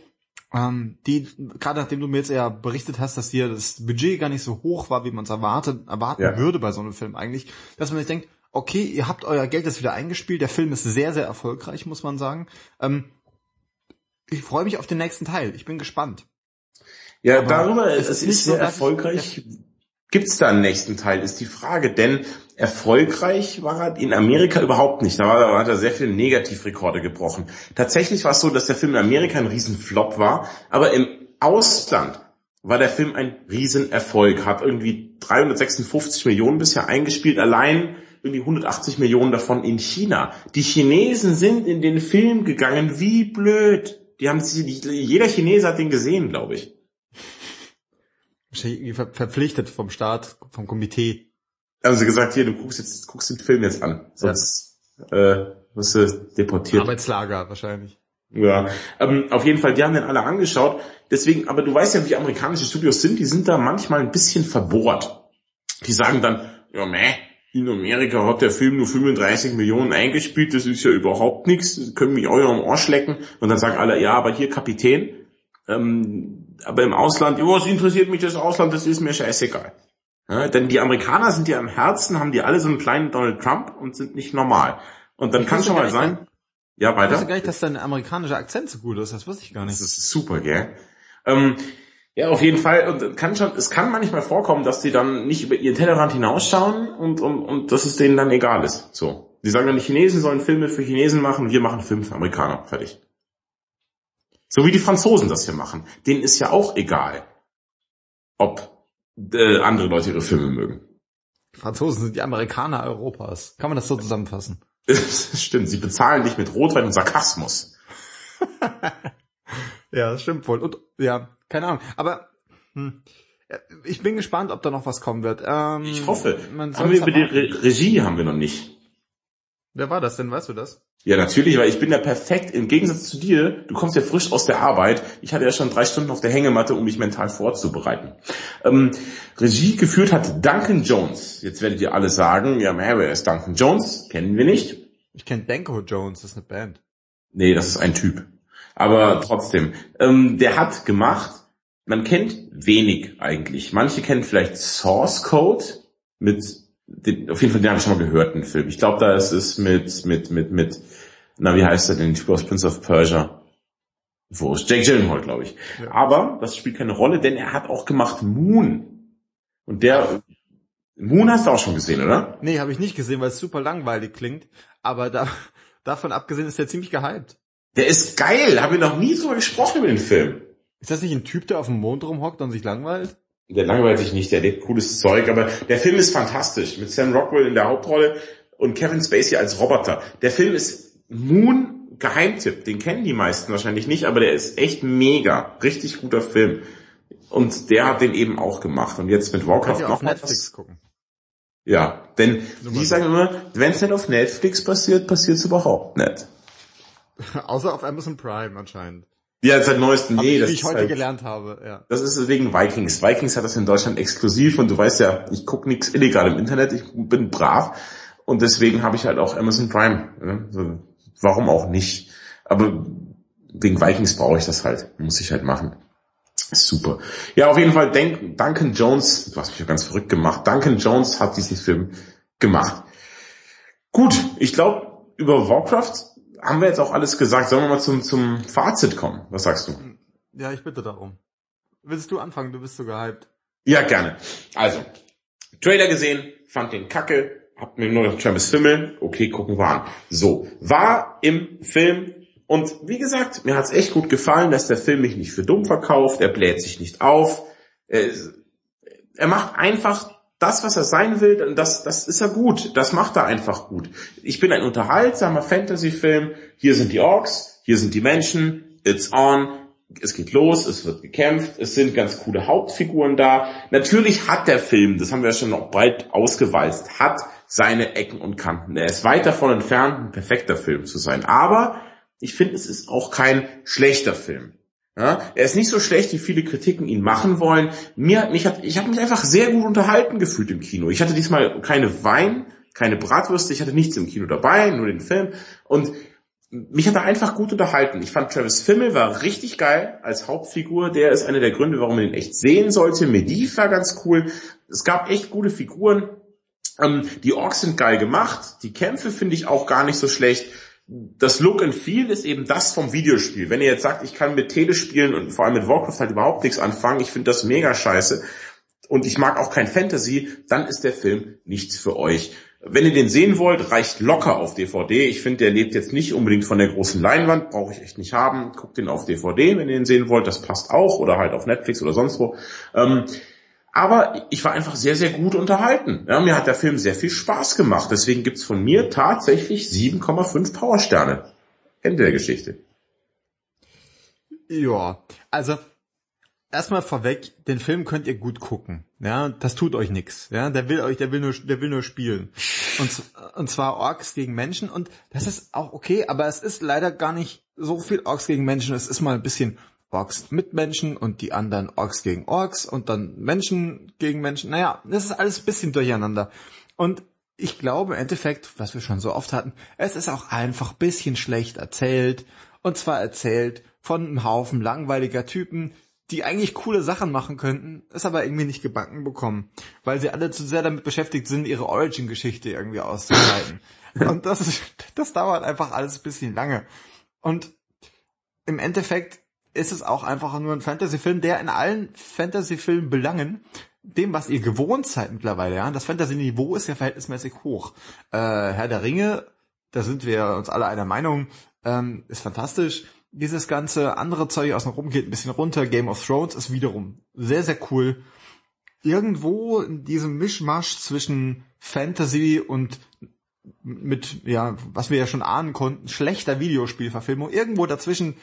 ähm, die, gerade nachdem du mir jetzt eher berichtet hast, dass hier das Budget gar nicht so hoch war, wie man es erwartet, erwarten ja. würde bei so einem Film eigentlich, dass man sich denkt, okay, ihr habt euer Geld jetzt wieder eingespielt, der Film ist sehr, sehr erfolgreich, muss man sagen. Ähm, ich freue mich auf den nächsten Teil, ich bin gespannt. Ja, Aber darüber, es ist, ist sehr so, erfolgreich. Gibt's da einen nächsten Teil, ist die Frage, denn erfolgreich war er in Amerika überhaupt nicht. Da, war, da hat er sehr viele Negativrekorde gebrochen. Tatsächlich war es so, dass der Film in Amerika ein Riesenflop war, aber im Ausland war der Film ein Riesenerfolg, hat irgendwie 356 Millionen bisher eingespielt, allein irgendwie 180 Millionen davon in China. Die Chinesen sind in den Film gegangen, wie blöd. Die haben jeder Chinese hat den gesehen, glaube ich. Verpflichtet vom Staat, vom Komitee haben sie gesagt, hier, du guckst jetzt, guckst den Film jetzt an. Sonst ja. äh, wirst du deportiert. Arbeitslager wahrscheinlich. Ja, ähm, auf jeden Fall, die haben den alle angeschaut. Deswegen, aber du weißt ja, wie amerikanische Studios sind, die sind da manchmal ein bisschen verbohrt. Die sagen dann, ja meh, in Amerika hat der Film nur 35 Millionen eingespielt, das ist ja überhaupt nichts, können mich euer am Arsch lecken. Und dann sagen alle, ja, aber hier Kapitän, ähm, aber im Ausland, ja, was interessiert mich das Ausland, das ist mir scheißegal. Ja, denn die Amerikaner sind ja im Herzen, haben die alle so einen kleinen Donald Trump und sind nicht normal. Und dann kann schon mal sein, ja, weiter. Ich wusste gar nicht, dass dein amerikanischer Akzent so gut ist, das wusste ich gar nicht. Das ist super, gell? Ähm, ja, auf jeden Fall. Und kann schon, es kann manchmal vorkommen, dass die dann nicht über ihren Tellerrand hinausschauen und, und, und dass es denen dann egal ist. So. Die sagen dann, die Chinesen sollen Filme für Chinesen machen, wir machen Filme für Amerikaner. Fertig. So wie die Franzosen das hier machen. Denen ist ja auch egal, ob äh, andere Leute ihre Filme mögen. Franzosen sind die Amerikaner Europas. Kann man das so zusammenfassen? stimmt, sie bezahlen dich mit Rotwein und Sarkasmus. ja, das stimmt wohl. Und ja, keine Ahnung. Aber hm, ich bin gespannt, ob da noch was kommen wird. Ähm, ich hoffe. haben wir über die Re Regie haben wir noch nicht. Wer war das denn? Weißt du das? Ja, natürlich, weil ich bin ja perfekt. Im Gegensatz zu dir, du kommst ja frisch aus der Arbeit. Ich hatte ja schon drei Stunden auf der Hängematte, um mich mental vorzubereiten. Ähm, Regie geführt hat Duncan Jones. Jetzt werdet ihr alle sagen, ja, wer ist Duncan Jones? Kennen wir nicht. Ich kenne Danko Jones, das ist eine Band. Nee, das ist ein Typ. Aber trotzdem, ähm, der hat gemacht man kennt wenig eigentlich. Manche kennen vielleicht Source Code mit, den, auf jeden Fall den habe ich schon mal gehört, den Film. Ich glaube, da ist es mit, mit, mit, mit, na, wie heißt er denn, Typ aus Prince of Persia? Wo ist Jake Gyllenhaal, glaube ich. Ja. Aber das spielt keine Rolle, denn er hat auch gemacht Moon. Und der, Moon hast du auch schon gesehen, oder? Nee, habe ich nicht gesehen, weil es super langweilig klingt. Aber da, davon abgesehen ist der ziemlich gehypt. Der ist geil, haben wir noch nie so gesprochen über den Film. Ist das nicht ein Typ, der auf dem Mond rumhockt und sich langweilt? Der langweilt sich nicht, der lebt cooles Zeug, aber der Film ist fantastisch. Mit Sam Rockwell in der Hauptrolle und Kevin Spacey als Roboter. Der Film ist Moon Geheimtipp, den kennen die meisten wahrscheinlich nicht, aber der ist echt mega. Richtig guter Film. Und der hat den eben auch gemacht. Und jetzt mit Warcraft noch auf Netflix was. gucken. Ja, denn die sagen immer, wenn es nicht auf Netflix passiert, passiert es überhaupt nicht. Außer auf Amazon Prime anscheinend. Ja, seit neuestem. Nee, das wie ich heute halt, gelernt habe, ja. Das ist wegen Vikings. Vikings hat das in Deutschland exklusiv und du weißt ja, ich gucke nichts illegal im Internet, ich bin brav und deswegen habe ich halt auch Amazon Prime. Ne? warum auch nicht? Aber wegen Vikings brauche ich das halt. Muss ich halt machen. Super. Ja, auf jeden Fall, Duncan Jones, du hast mich ja ganz verrückt gemacht, Duncan Jones hat diesen Film gemacht. Gut, ich glaube, über Warcraft haben wir jetzt auch alles gesagt. Sollen wir mal zum, zum Fazit kommen? Was sagst du? Ja, ich bitte darum. Willst du anfangen? Du bist so gehypt. Ja, gerne. Also, Trailer gesehen, fand den kacke, hab mir nur noch Travis Fimmel, okay, gucken wir an. So, war im Film und wie gesagt, mir hat's echt gut gefallen, dass der Film mich nicht für dumm verkauft, er bläht sich nicht auf, er, er macht einfach das, was er sein will, das, das ist er gut, das macht er einfach gut. Ich bin ein unterhaltsamer Fantasy-Film, hier sind die Orks, hier sind die Menschen, it's on, es geht los, es wird gekämpft, es sind ganz coole Hauptfiguren da. Natürlich hat der Film, das haben wir ja schon noch bald ausgeweist, hat seine Ecken und Kanten. Er ist weit davon entfernt, ein perfekter Film zu sein. Aber ich finde, es ist auch kein schlechter Film. Ja, er ist nicht so schlecht, wie viele Kritiken ihn machen wollen. Mir, mich hat, ich habe mich einfach sehr gut unterhalten gefühlt im Kino. Ich hatte diesmal keine Wein, keine Bratwürste, ich hatte nichts im Kino dabei, nur den Film. Und mich hat er einfach gut unterhalten. Ich fand Travis Fimmel war richtig geil als Hauptfigur. Der ist einer der Gründe, warum man ihn echt sehen sollte. Medivh war ganz cool. Es gab echt gute Figuren. Ähm, die Orks sind geil gemacht. Die Kämpfe finde ich auch gar nicht so schlecht das Look and Feel ist eben das vom Videospiel. Wenn ihr jetzt sagt, ich kann mit Telespielen und vor allem mit Warcraft halt überhaupt nichts anfangen, ich finde das mega scheiße und ich mag auch kein Fantasy, dann ist der Film nichts für euch. Wenn ihr den sehen wollt, reicht locker auf DVD. Ich finde, der lebt jetzt nicht unbedingt von der großen Leinwand, brauche ich echt nicht haben. Guckt den auf DVD, wenn ihr den sehen wollt, das passt auch oder halt auf Netflix oder sonst wo. Ähm, aber ich war einfach sehr, sehr gut unterhalten. Ja, mir hat der Film sehr viel Spaß gemacht. Deswegen gibt's von mir tatsächlich 7,5 Powersterne. Ende der Geschichte. Ja, also erstmal vorweg, den Film könnt ihr gut gucken. Ja, das tut euch nix. Ja, der will euch, der will nur, der will nur spielen. Und, und zwar Orks gegen Menschen. Und das ist auch okay, aber es ist leider gar nicht so viel Orks gegen Menschen. Es ist mal ein bisschen Orks mit Menschen und die anderen Orks gegen Orks und dann Menschen gegen Menschen. Naja, das ist alles ein bisschen durcheinander. Und ich glaube im Endeffekt, was wir schon so oft hatten, es ist auch einfach ein bisschen schlecht erzählt. Und zwar erzählt von einem Haufen langweiliger Typen, die eigentlich coole Sachen machen könnten, es aber irgendwie nicht gebacken bekommen, weil sie alle zu sehr damit beschäftigt sind, ihre Origin-Geschichte irgendwie auszuleiten. und das, ist, das dauert einfach alles ein bisschen lange. Und im Endeffekt ist es auch einfach nur ein Fantasy-Film, der in allen Fantasy-Filmen Belangen dem, was ihr gewohnt seid mittlerweile, ja, das Fantasy-Niveau ist ja verhältnismäßig hoch. Äh, Herr der Ringe, da sind wir uns alle einer Meinung, ähm, ist fantastisch. Dieses ganze andere Zeug aus dem Rum geht ein bisschen runter. Game of Thrones ist wiederum sehr, sehr cool. Irgendwo in diesem Mischmasch zwischen Fantasy und mit, ja, was wir ja schon ahnen konnten, schlechter Videospielverfilmung, irgendwo dazwischen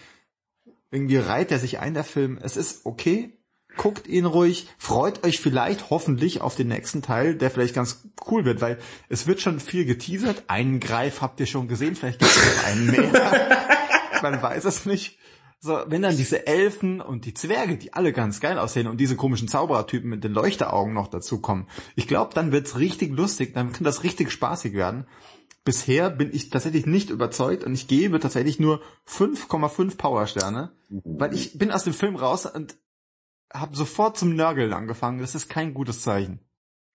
irgendwie reiht er sich ein, der Film. Es ist okay. Guckt ihn ruhig. Freut euch vielleicht hoffentlich auf den nächsten Teil, der vielleicht ganz cool wird, weil es wird schon viel geteasert. Einen Greif habt ihr schon gesehen, vielleicht gibt es noch einen mehr. Man weiß es nicht. So, wenn dann diese Elfen und die Zwerge, die alle ganz geil aussehen und diese komischen Zauberertypen mit den Leuchteraugen noch dazukommen, ich glaube, dann wird's richtig lustig, dann kann das richtig spaßig werden bisher bin ich tatsächlich nicht überzeugt und ich gebe tatsächlich nur 5,5 Powersterne, mhm. weil ich bin aus dem Film raus und habe sofort zum Nörgeln angefangen. Das ist kein gutes Zeichen.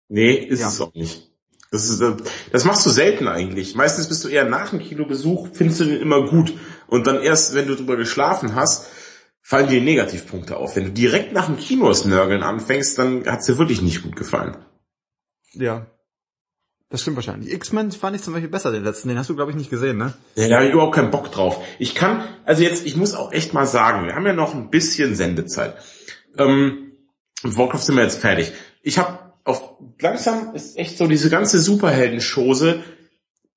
Nee, ist ja. es auch nicht. Das, ist, äh, das machst du selten eigentlich. Meistens bist du eher nach dem Kinobesuch, findest du den immer gut. Und dann erst, wenn du drüber geschlafen hast, fallen dir Negativpunkte auf. Wenn du direkt nach dem Kino das Nörgeln anfängst, dann hat's dir wirklich nicht gut gefallen. Ja. Das stimmt wahrscheinlich. X-Men fand ich zum Beispiel besser, den letzten. Den hast du, glaube ich, nicht gesehen, ne? Ja, da habe ich überhaupt keinen Bock drauf. Ich kann, also jetzt, ich muss auch echt mal sagen, wir haben ja noch ein bisschen Sendezeit. Ähm, Warcraft sind wir jetzt fertig. Ich habe auf langsam ist echt so diese ganze Superhelden-Chose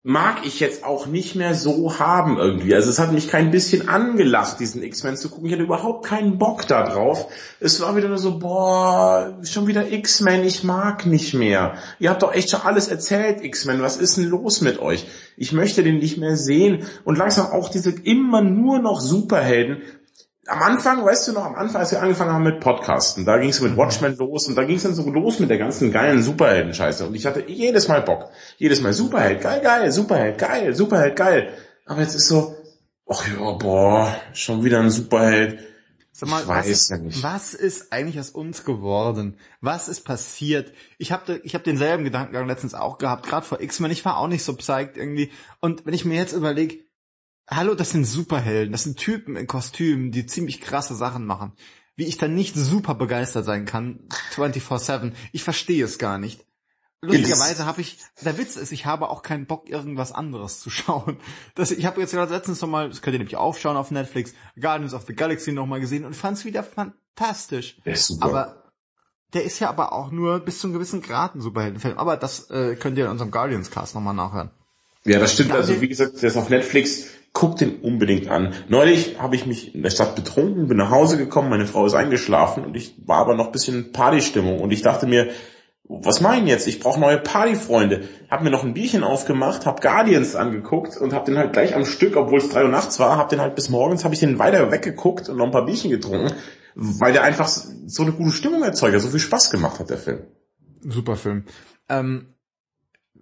mag ich jetzt auch nicht mehr so haben irgendwie. Also es hat mich kein bisschen angelacht, diesen X-Men zu gucken. Ich hatte überhaupt keinen Bock da drauf. Es war wieder nur so, boah, schon wieder X-Men, ich mag nicht mehr. Ihr habt doch echt schon alles erzählt, X-Men. Was ist denn los mit euch? Ich möchte den nicht mehr sehen. Und langsam auch diese immer nur noch Superhelden am Anfang, weißt du noch, am Anfang, als wir angefangen haben mit Podcasten, da ging es mit Watchmen los und da ging es dann so los mit der ganzen geilen Superhelden-Scheiße. Und ich hatte jedes Mal Bock. Jedes Mal Superheld, geil, geil, Superheld, geil, Superheld, geil. Aber jetzt ist so, ach ja, boah, schon wieder ein Superheld. Sag mal, ich weiß was, ja nicht. was ist eigentlich aus uns geworden? Was ist passiert? Ich habe ich hab denselben Gedankengang letztens auch gehabt, gerade vor X-Men. Ich war auch nicht so psyched irgendwie. Und wenn ich mir jetzt überlege, Hallo, das sind Superhelden, das sind Typen in Kostümen, die ziemlich krasse Sachen machen. Wie ich dann nicht super begeistert sein kann, 24-7, ich verstehe es gar nicht. Lustigerweise habe ich, der Witz ist, ich habe auch keinen Bock, irgendwas anderes zu schauen. Das, ich habe jetzt gerade letztens nochmal, das könnt ihr nämlich aufschauen auf Netflix, Guardians of the Galaxy nochmal gesehen und fand es wieder fantastisch. Der ist super. Aber der ist ja aber auch nur bis zu einem gewissen Grad ein Superheldenfilm. Aber das äh, könnt ihr in unserem Guardians Cast nochmal nachhören. Ja, das stimmt. Also wie gesagt, der ist auf Netflix guck den unbedingt an. Neulich habe ich mich in der Stadt betrunken, bin nach Hause gekommen, meine Frau ist eingeschlafen und ich war aber noch bisschen Partystimmung und ich dachte mir, was meinen jetzt? Ich brauche neue Partyfreunde. Hab mir noch ein Bierchen aufgemacht, hab Guardians angeguckt und hab den halt gleich am Stück, obwohl es drei Uhr nachts war, hab den halt bis morgens, hab ich den weiter weggeguckt und noch ein paar Bierchen getrunken, weil der einfach so eine gute Stimmung erzeugt, so viel Spaß gemacht hat, der Film. Super Film. Ähm,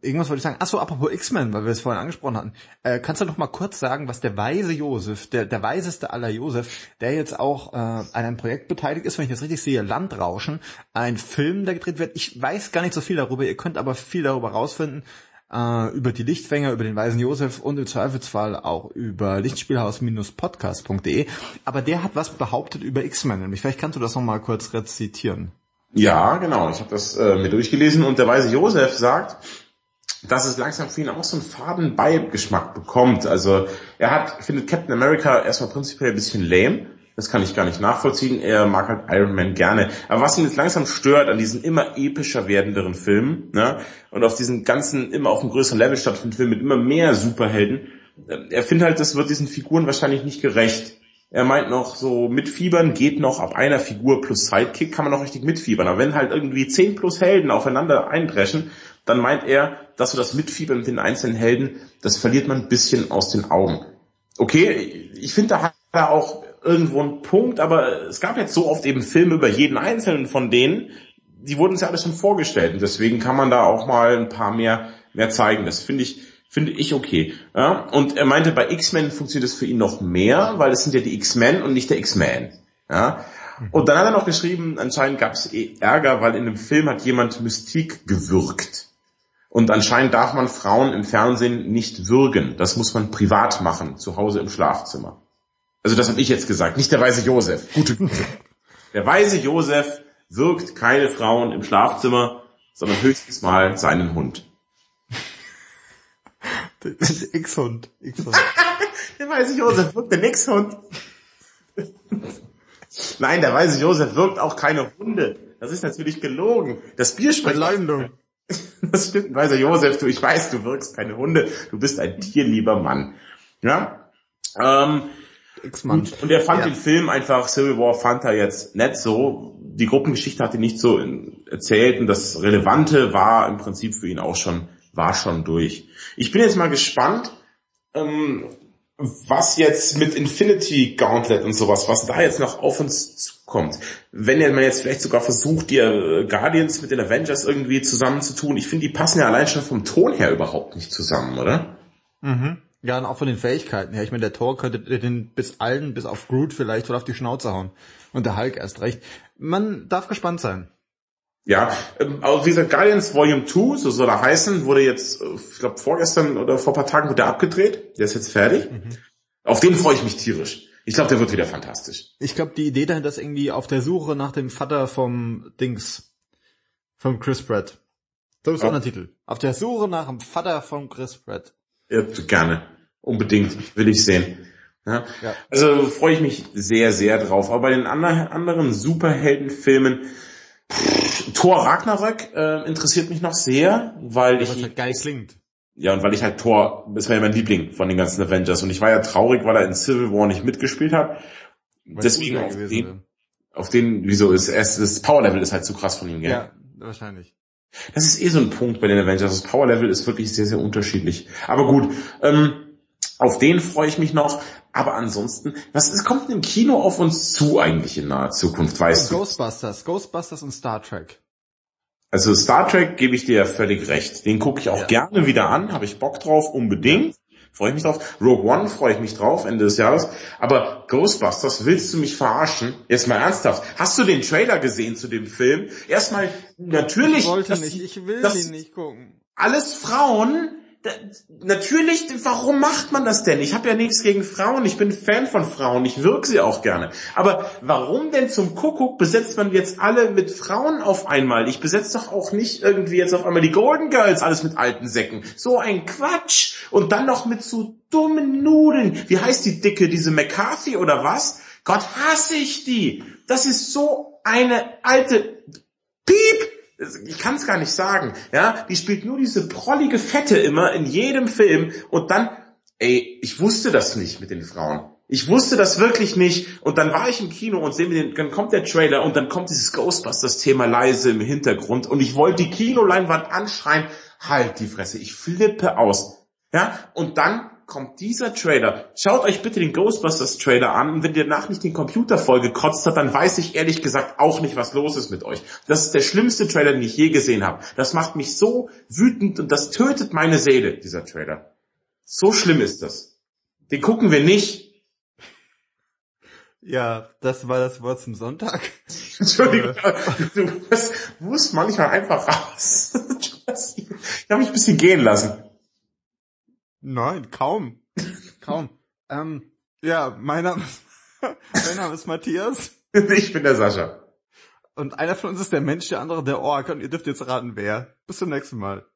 irgendwas wollte ich sagen. Achso, apropos X-Men, weil wir es vorhin angesprochen hatten. Äh, kannst du noch mal kurz sagen, was der weise Josef, der, der weiseste aller Josef, der jetzt auch äh, an einem Projekt beteiligt ist, wenn ich das richtig sehe, Landrauschen, ein Film, der gedreht wird. Ich weiß gar nicht so viel darüber, ihr könnt aber viel darüber rausfinden, äh, über die Lichtfänger, über den weisen Josef und im Zweifelsfall auch über lichtspielhaus-podcast.de. Aber der hat was behauptet über X-Men, nämlich vielleicht kannst du das noch mal kurz rezitieren. Ja, genau. Ich habe das äh, mir durchgelesen und der weise Josef sagt, dass es langsam für ihn auch so einen faden Beigeschmack bekommt. Also er hat, findet Captain America erstmal prinzipiell ein bisschen lame. Das kann ich gar nicht nachvollziehen. Er mag halt Iron Man gerne. Aber was ihn jetzt langsam stört an diesen immer epischer werdenderen Filmen, ne, und auf diesen ganzen, immer auf einem größeren Level stattfindenden Filmen mit immer mehr Superhelden, äh, er findet halt, das wird diesen Figuren wahrscheinlich nicht gerecht. Er meint noch, so mitfiebern geht noch ab einer Figur plus Sidekick kann man noch richtig mitfiebern. Aber wenn halt irgendwie zehn plus Helden aufeinander eindreschen, dann meint er, dass so das Mitfiebern mit den einzelnen Helden, das verliert man ein bisschen aus den Augen. Okay, ich finde, da hat er auch irgendwo einen Punkt, aber es gab jetzt so oft eben Filme über jeden einzelnen von denen, die wurden uns ja alles schon vorgestellt und deswegen kann man da auch mal ein paar mehr, mehr zeigen. Das finde ich, finde ich okay. Ja? Und er meinte, bei X-Men funktioniert es für ihn noch mehr, weil es sind ja die X-Men und nicht der X-Man. Ja? Und dann hat er noch geschrieben, anscheinend gab es eh Ärger, weil in dem Film hat jemand Mystik gewürgt. Und anscheinend darf man Frauen im Fernsehen nicht würgen. Das muss man privat machen, zu Hause im Schlafzimmer. Also das habe ich jetzt gesagt, nicht der weise Josef. Gute Gute. Der weise Josef wirkt keine Frauen im Schlafzimmer, sondern höchstens mal seinen Hund. X-Hund. X-Hund. der weise Josef wirkt den X-Hund. Nein, der weise Josef wirkt auch keine Hunde. Das ist natürlich gelogen. Das Bier spricht. Das stimmt, weißer Josef, du, ich weiß, du wirkst keine Hunde, du bist ein tierlieber Mann. Ja? Ähm, und, und er fand ja. den Film einfach, Civil War fand er jetzt nicht so, die Gruppengeschichte hat ihn nicht so erzählt und das Relevante war im Prinzip für ihn auch schon, war schon durch. Ich bin jetzt mal gespannt, ähm, was jetzt mit Infinity Gauntlet und sowas, was da jetzt noch auf uns zukommt. Wenn man jetzt vielleicht sogar versucht, die Guardians mit den Avengers irgendwie zusammenzutun, ich finde, die passen ja allein schon vom Ton her überhaupt nicht zusammen, oder? Mhm. Ja, und auch von den Fähigkeiten her. Ich meine, der Thor könnte den bis allen, bis auf Groot vielleicht, wohl auf die Schnauze hauen. Und der Hulk erst recht. Man darf gespannt sein. Ja, ähm, also wie gesagt, Guardians Volume 2, so soll er heißen, wurde jetzt, äh, ich glaube vorgestern oder vor paar Tagen wurde er abgedreht. Der ist jetzt fertig. Mhm. Auf den freue ich mich tierisch. Ich glaube, der wird wieder fantastisch. Ich glaube, die Idee dahinter ist irgendwie auf der Suche nach dem Vater vom Dings, vom Chris Pratt. So ist ja. der Titel. Auf der Suche nach dem Vater von Chris Pratt. Ja, gerne. Unbedingt. Will ich sehen. Ja. ja. Also freue ich mich sehr, sehr drauf. Aber bei den anderen, Superheldenfilmen, Thor Ragnarök äh, interessiert mich noch sehr, weil ja, ich... Was halt geil klingt. Ja, und weil ich halt Thor, das war ja mein Liebling von den ganzen Avengers. Und ich war ja traurig, weil er in Civil War nicht mitgespielt hat. Weil Deswegen auf den, auf den, wieso ist es, das Power Level ist halt zu krass von ihm, gell? Ja, wahrscheinlich. Das ist eh so ein Punkt bei den Avengers. Das Power Level ist wirklich sehr, sehr unterschiedlich. Aber gut, ähm, auf den freue ich mich noch. Aber ansonsten, was ist, kommt denn im Kino auf uns zu eigentlich in naher Zukunft, weißt Ghostbusters, du? Ghostbusters und Star Trek. Also Star Trek gebe ich dir ja völlig recht. Den gucke ich auch ja. gerne wieder an, habe ich Bock drauf, unbedingt. Freue ich mich drauf. Rogue One freue ich mich drauf, Ende des Jahres. Aber Ghostbusters, willst du mich verarschen? Jetzt mal ernsthaft. Hast du den Trailer gesehen zu dem Film? Erstmal, natürlich. Ich wollte nicht, ich will ihn nicht gucken. Alles Frauen natürlich, warum macht man das denn? Ich habe ja nichts gegen Frauen, ich bin Fan von Frauen, ich wirke sie auch gerne. Aber warum denn zum Kuckuck besetzt man jetzt alle mit Frauen auf einmal? Ich besetze doch auch nicht irgendwie jetzt auf einmal die Golden Girls alles mit alten Säcken. So ein Quatsch. Und dann noch mit so dummen Nudeln. Wie heißt die Dicke, diese McCarthy oder was? Gott hasse ich die. Das ist so eine alte Piep ich kann es gar nicht sagen, ja, die spielt nur diese prollige Fette immer in jedem Film und dann, ey, ich wusste das nicht mit den Frauen. Ich wusste das wirklich nicht und dann war ich im Kino und sehen wir den, dann kommt der Trailer und dann kommt dieses Ghostbusters-Thema leise im Hintergrund und ich wollte die Kinoleinwand anschreien, halt die Fresse, ich flippe aus. Ja, und dann kommt dieser Trailer. Schaut euch bitte den Ghostbusters Trailer an und wenn ihr danach nicht den Computer voll gekotzt hat, dann weiß ich ehrlich gesagt auch nicht, was los ist mit euch. Das ist der schlimmste Trailer, den ich je gesehen habe. Das macht mich so wütend und das tötet meine Seele, dieser Trailer. So schlimm ist das. Den gucken wir nicht. Ja, das war das Wort zum Sonntag. Entschuldigung, du musst manchmal einfach raus. Ich habe mich ein bisschen gehen lassen. Nein, kaum. kaum. Ähm, ja, mein Name, ist, mein Name ist Matthias. Ich bin der Sascha. Und einer von uns ist der Mensch, der andere der Ork. Und ihr dürft jetzt raten, wer. Bis zum nächsten Mal.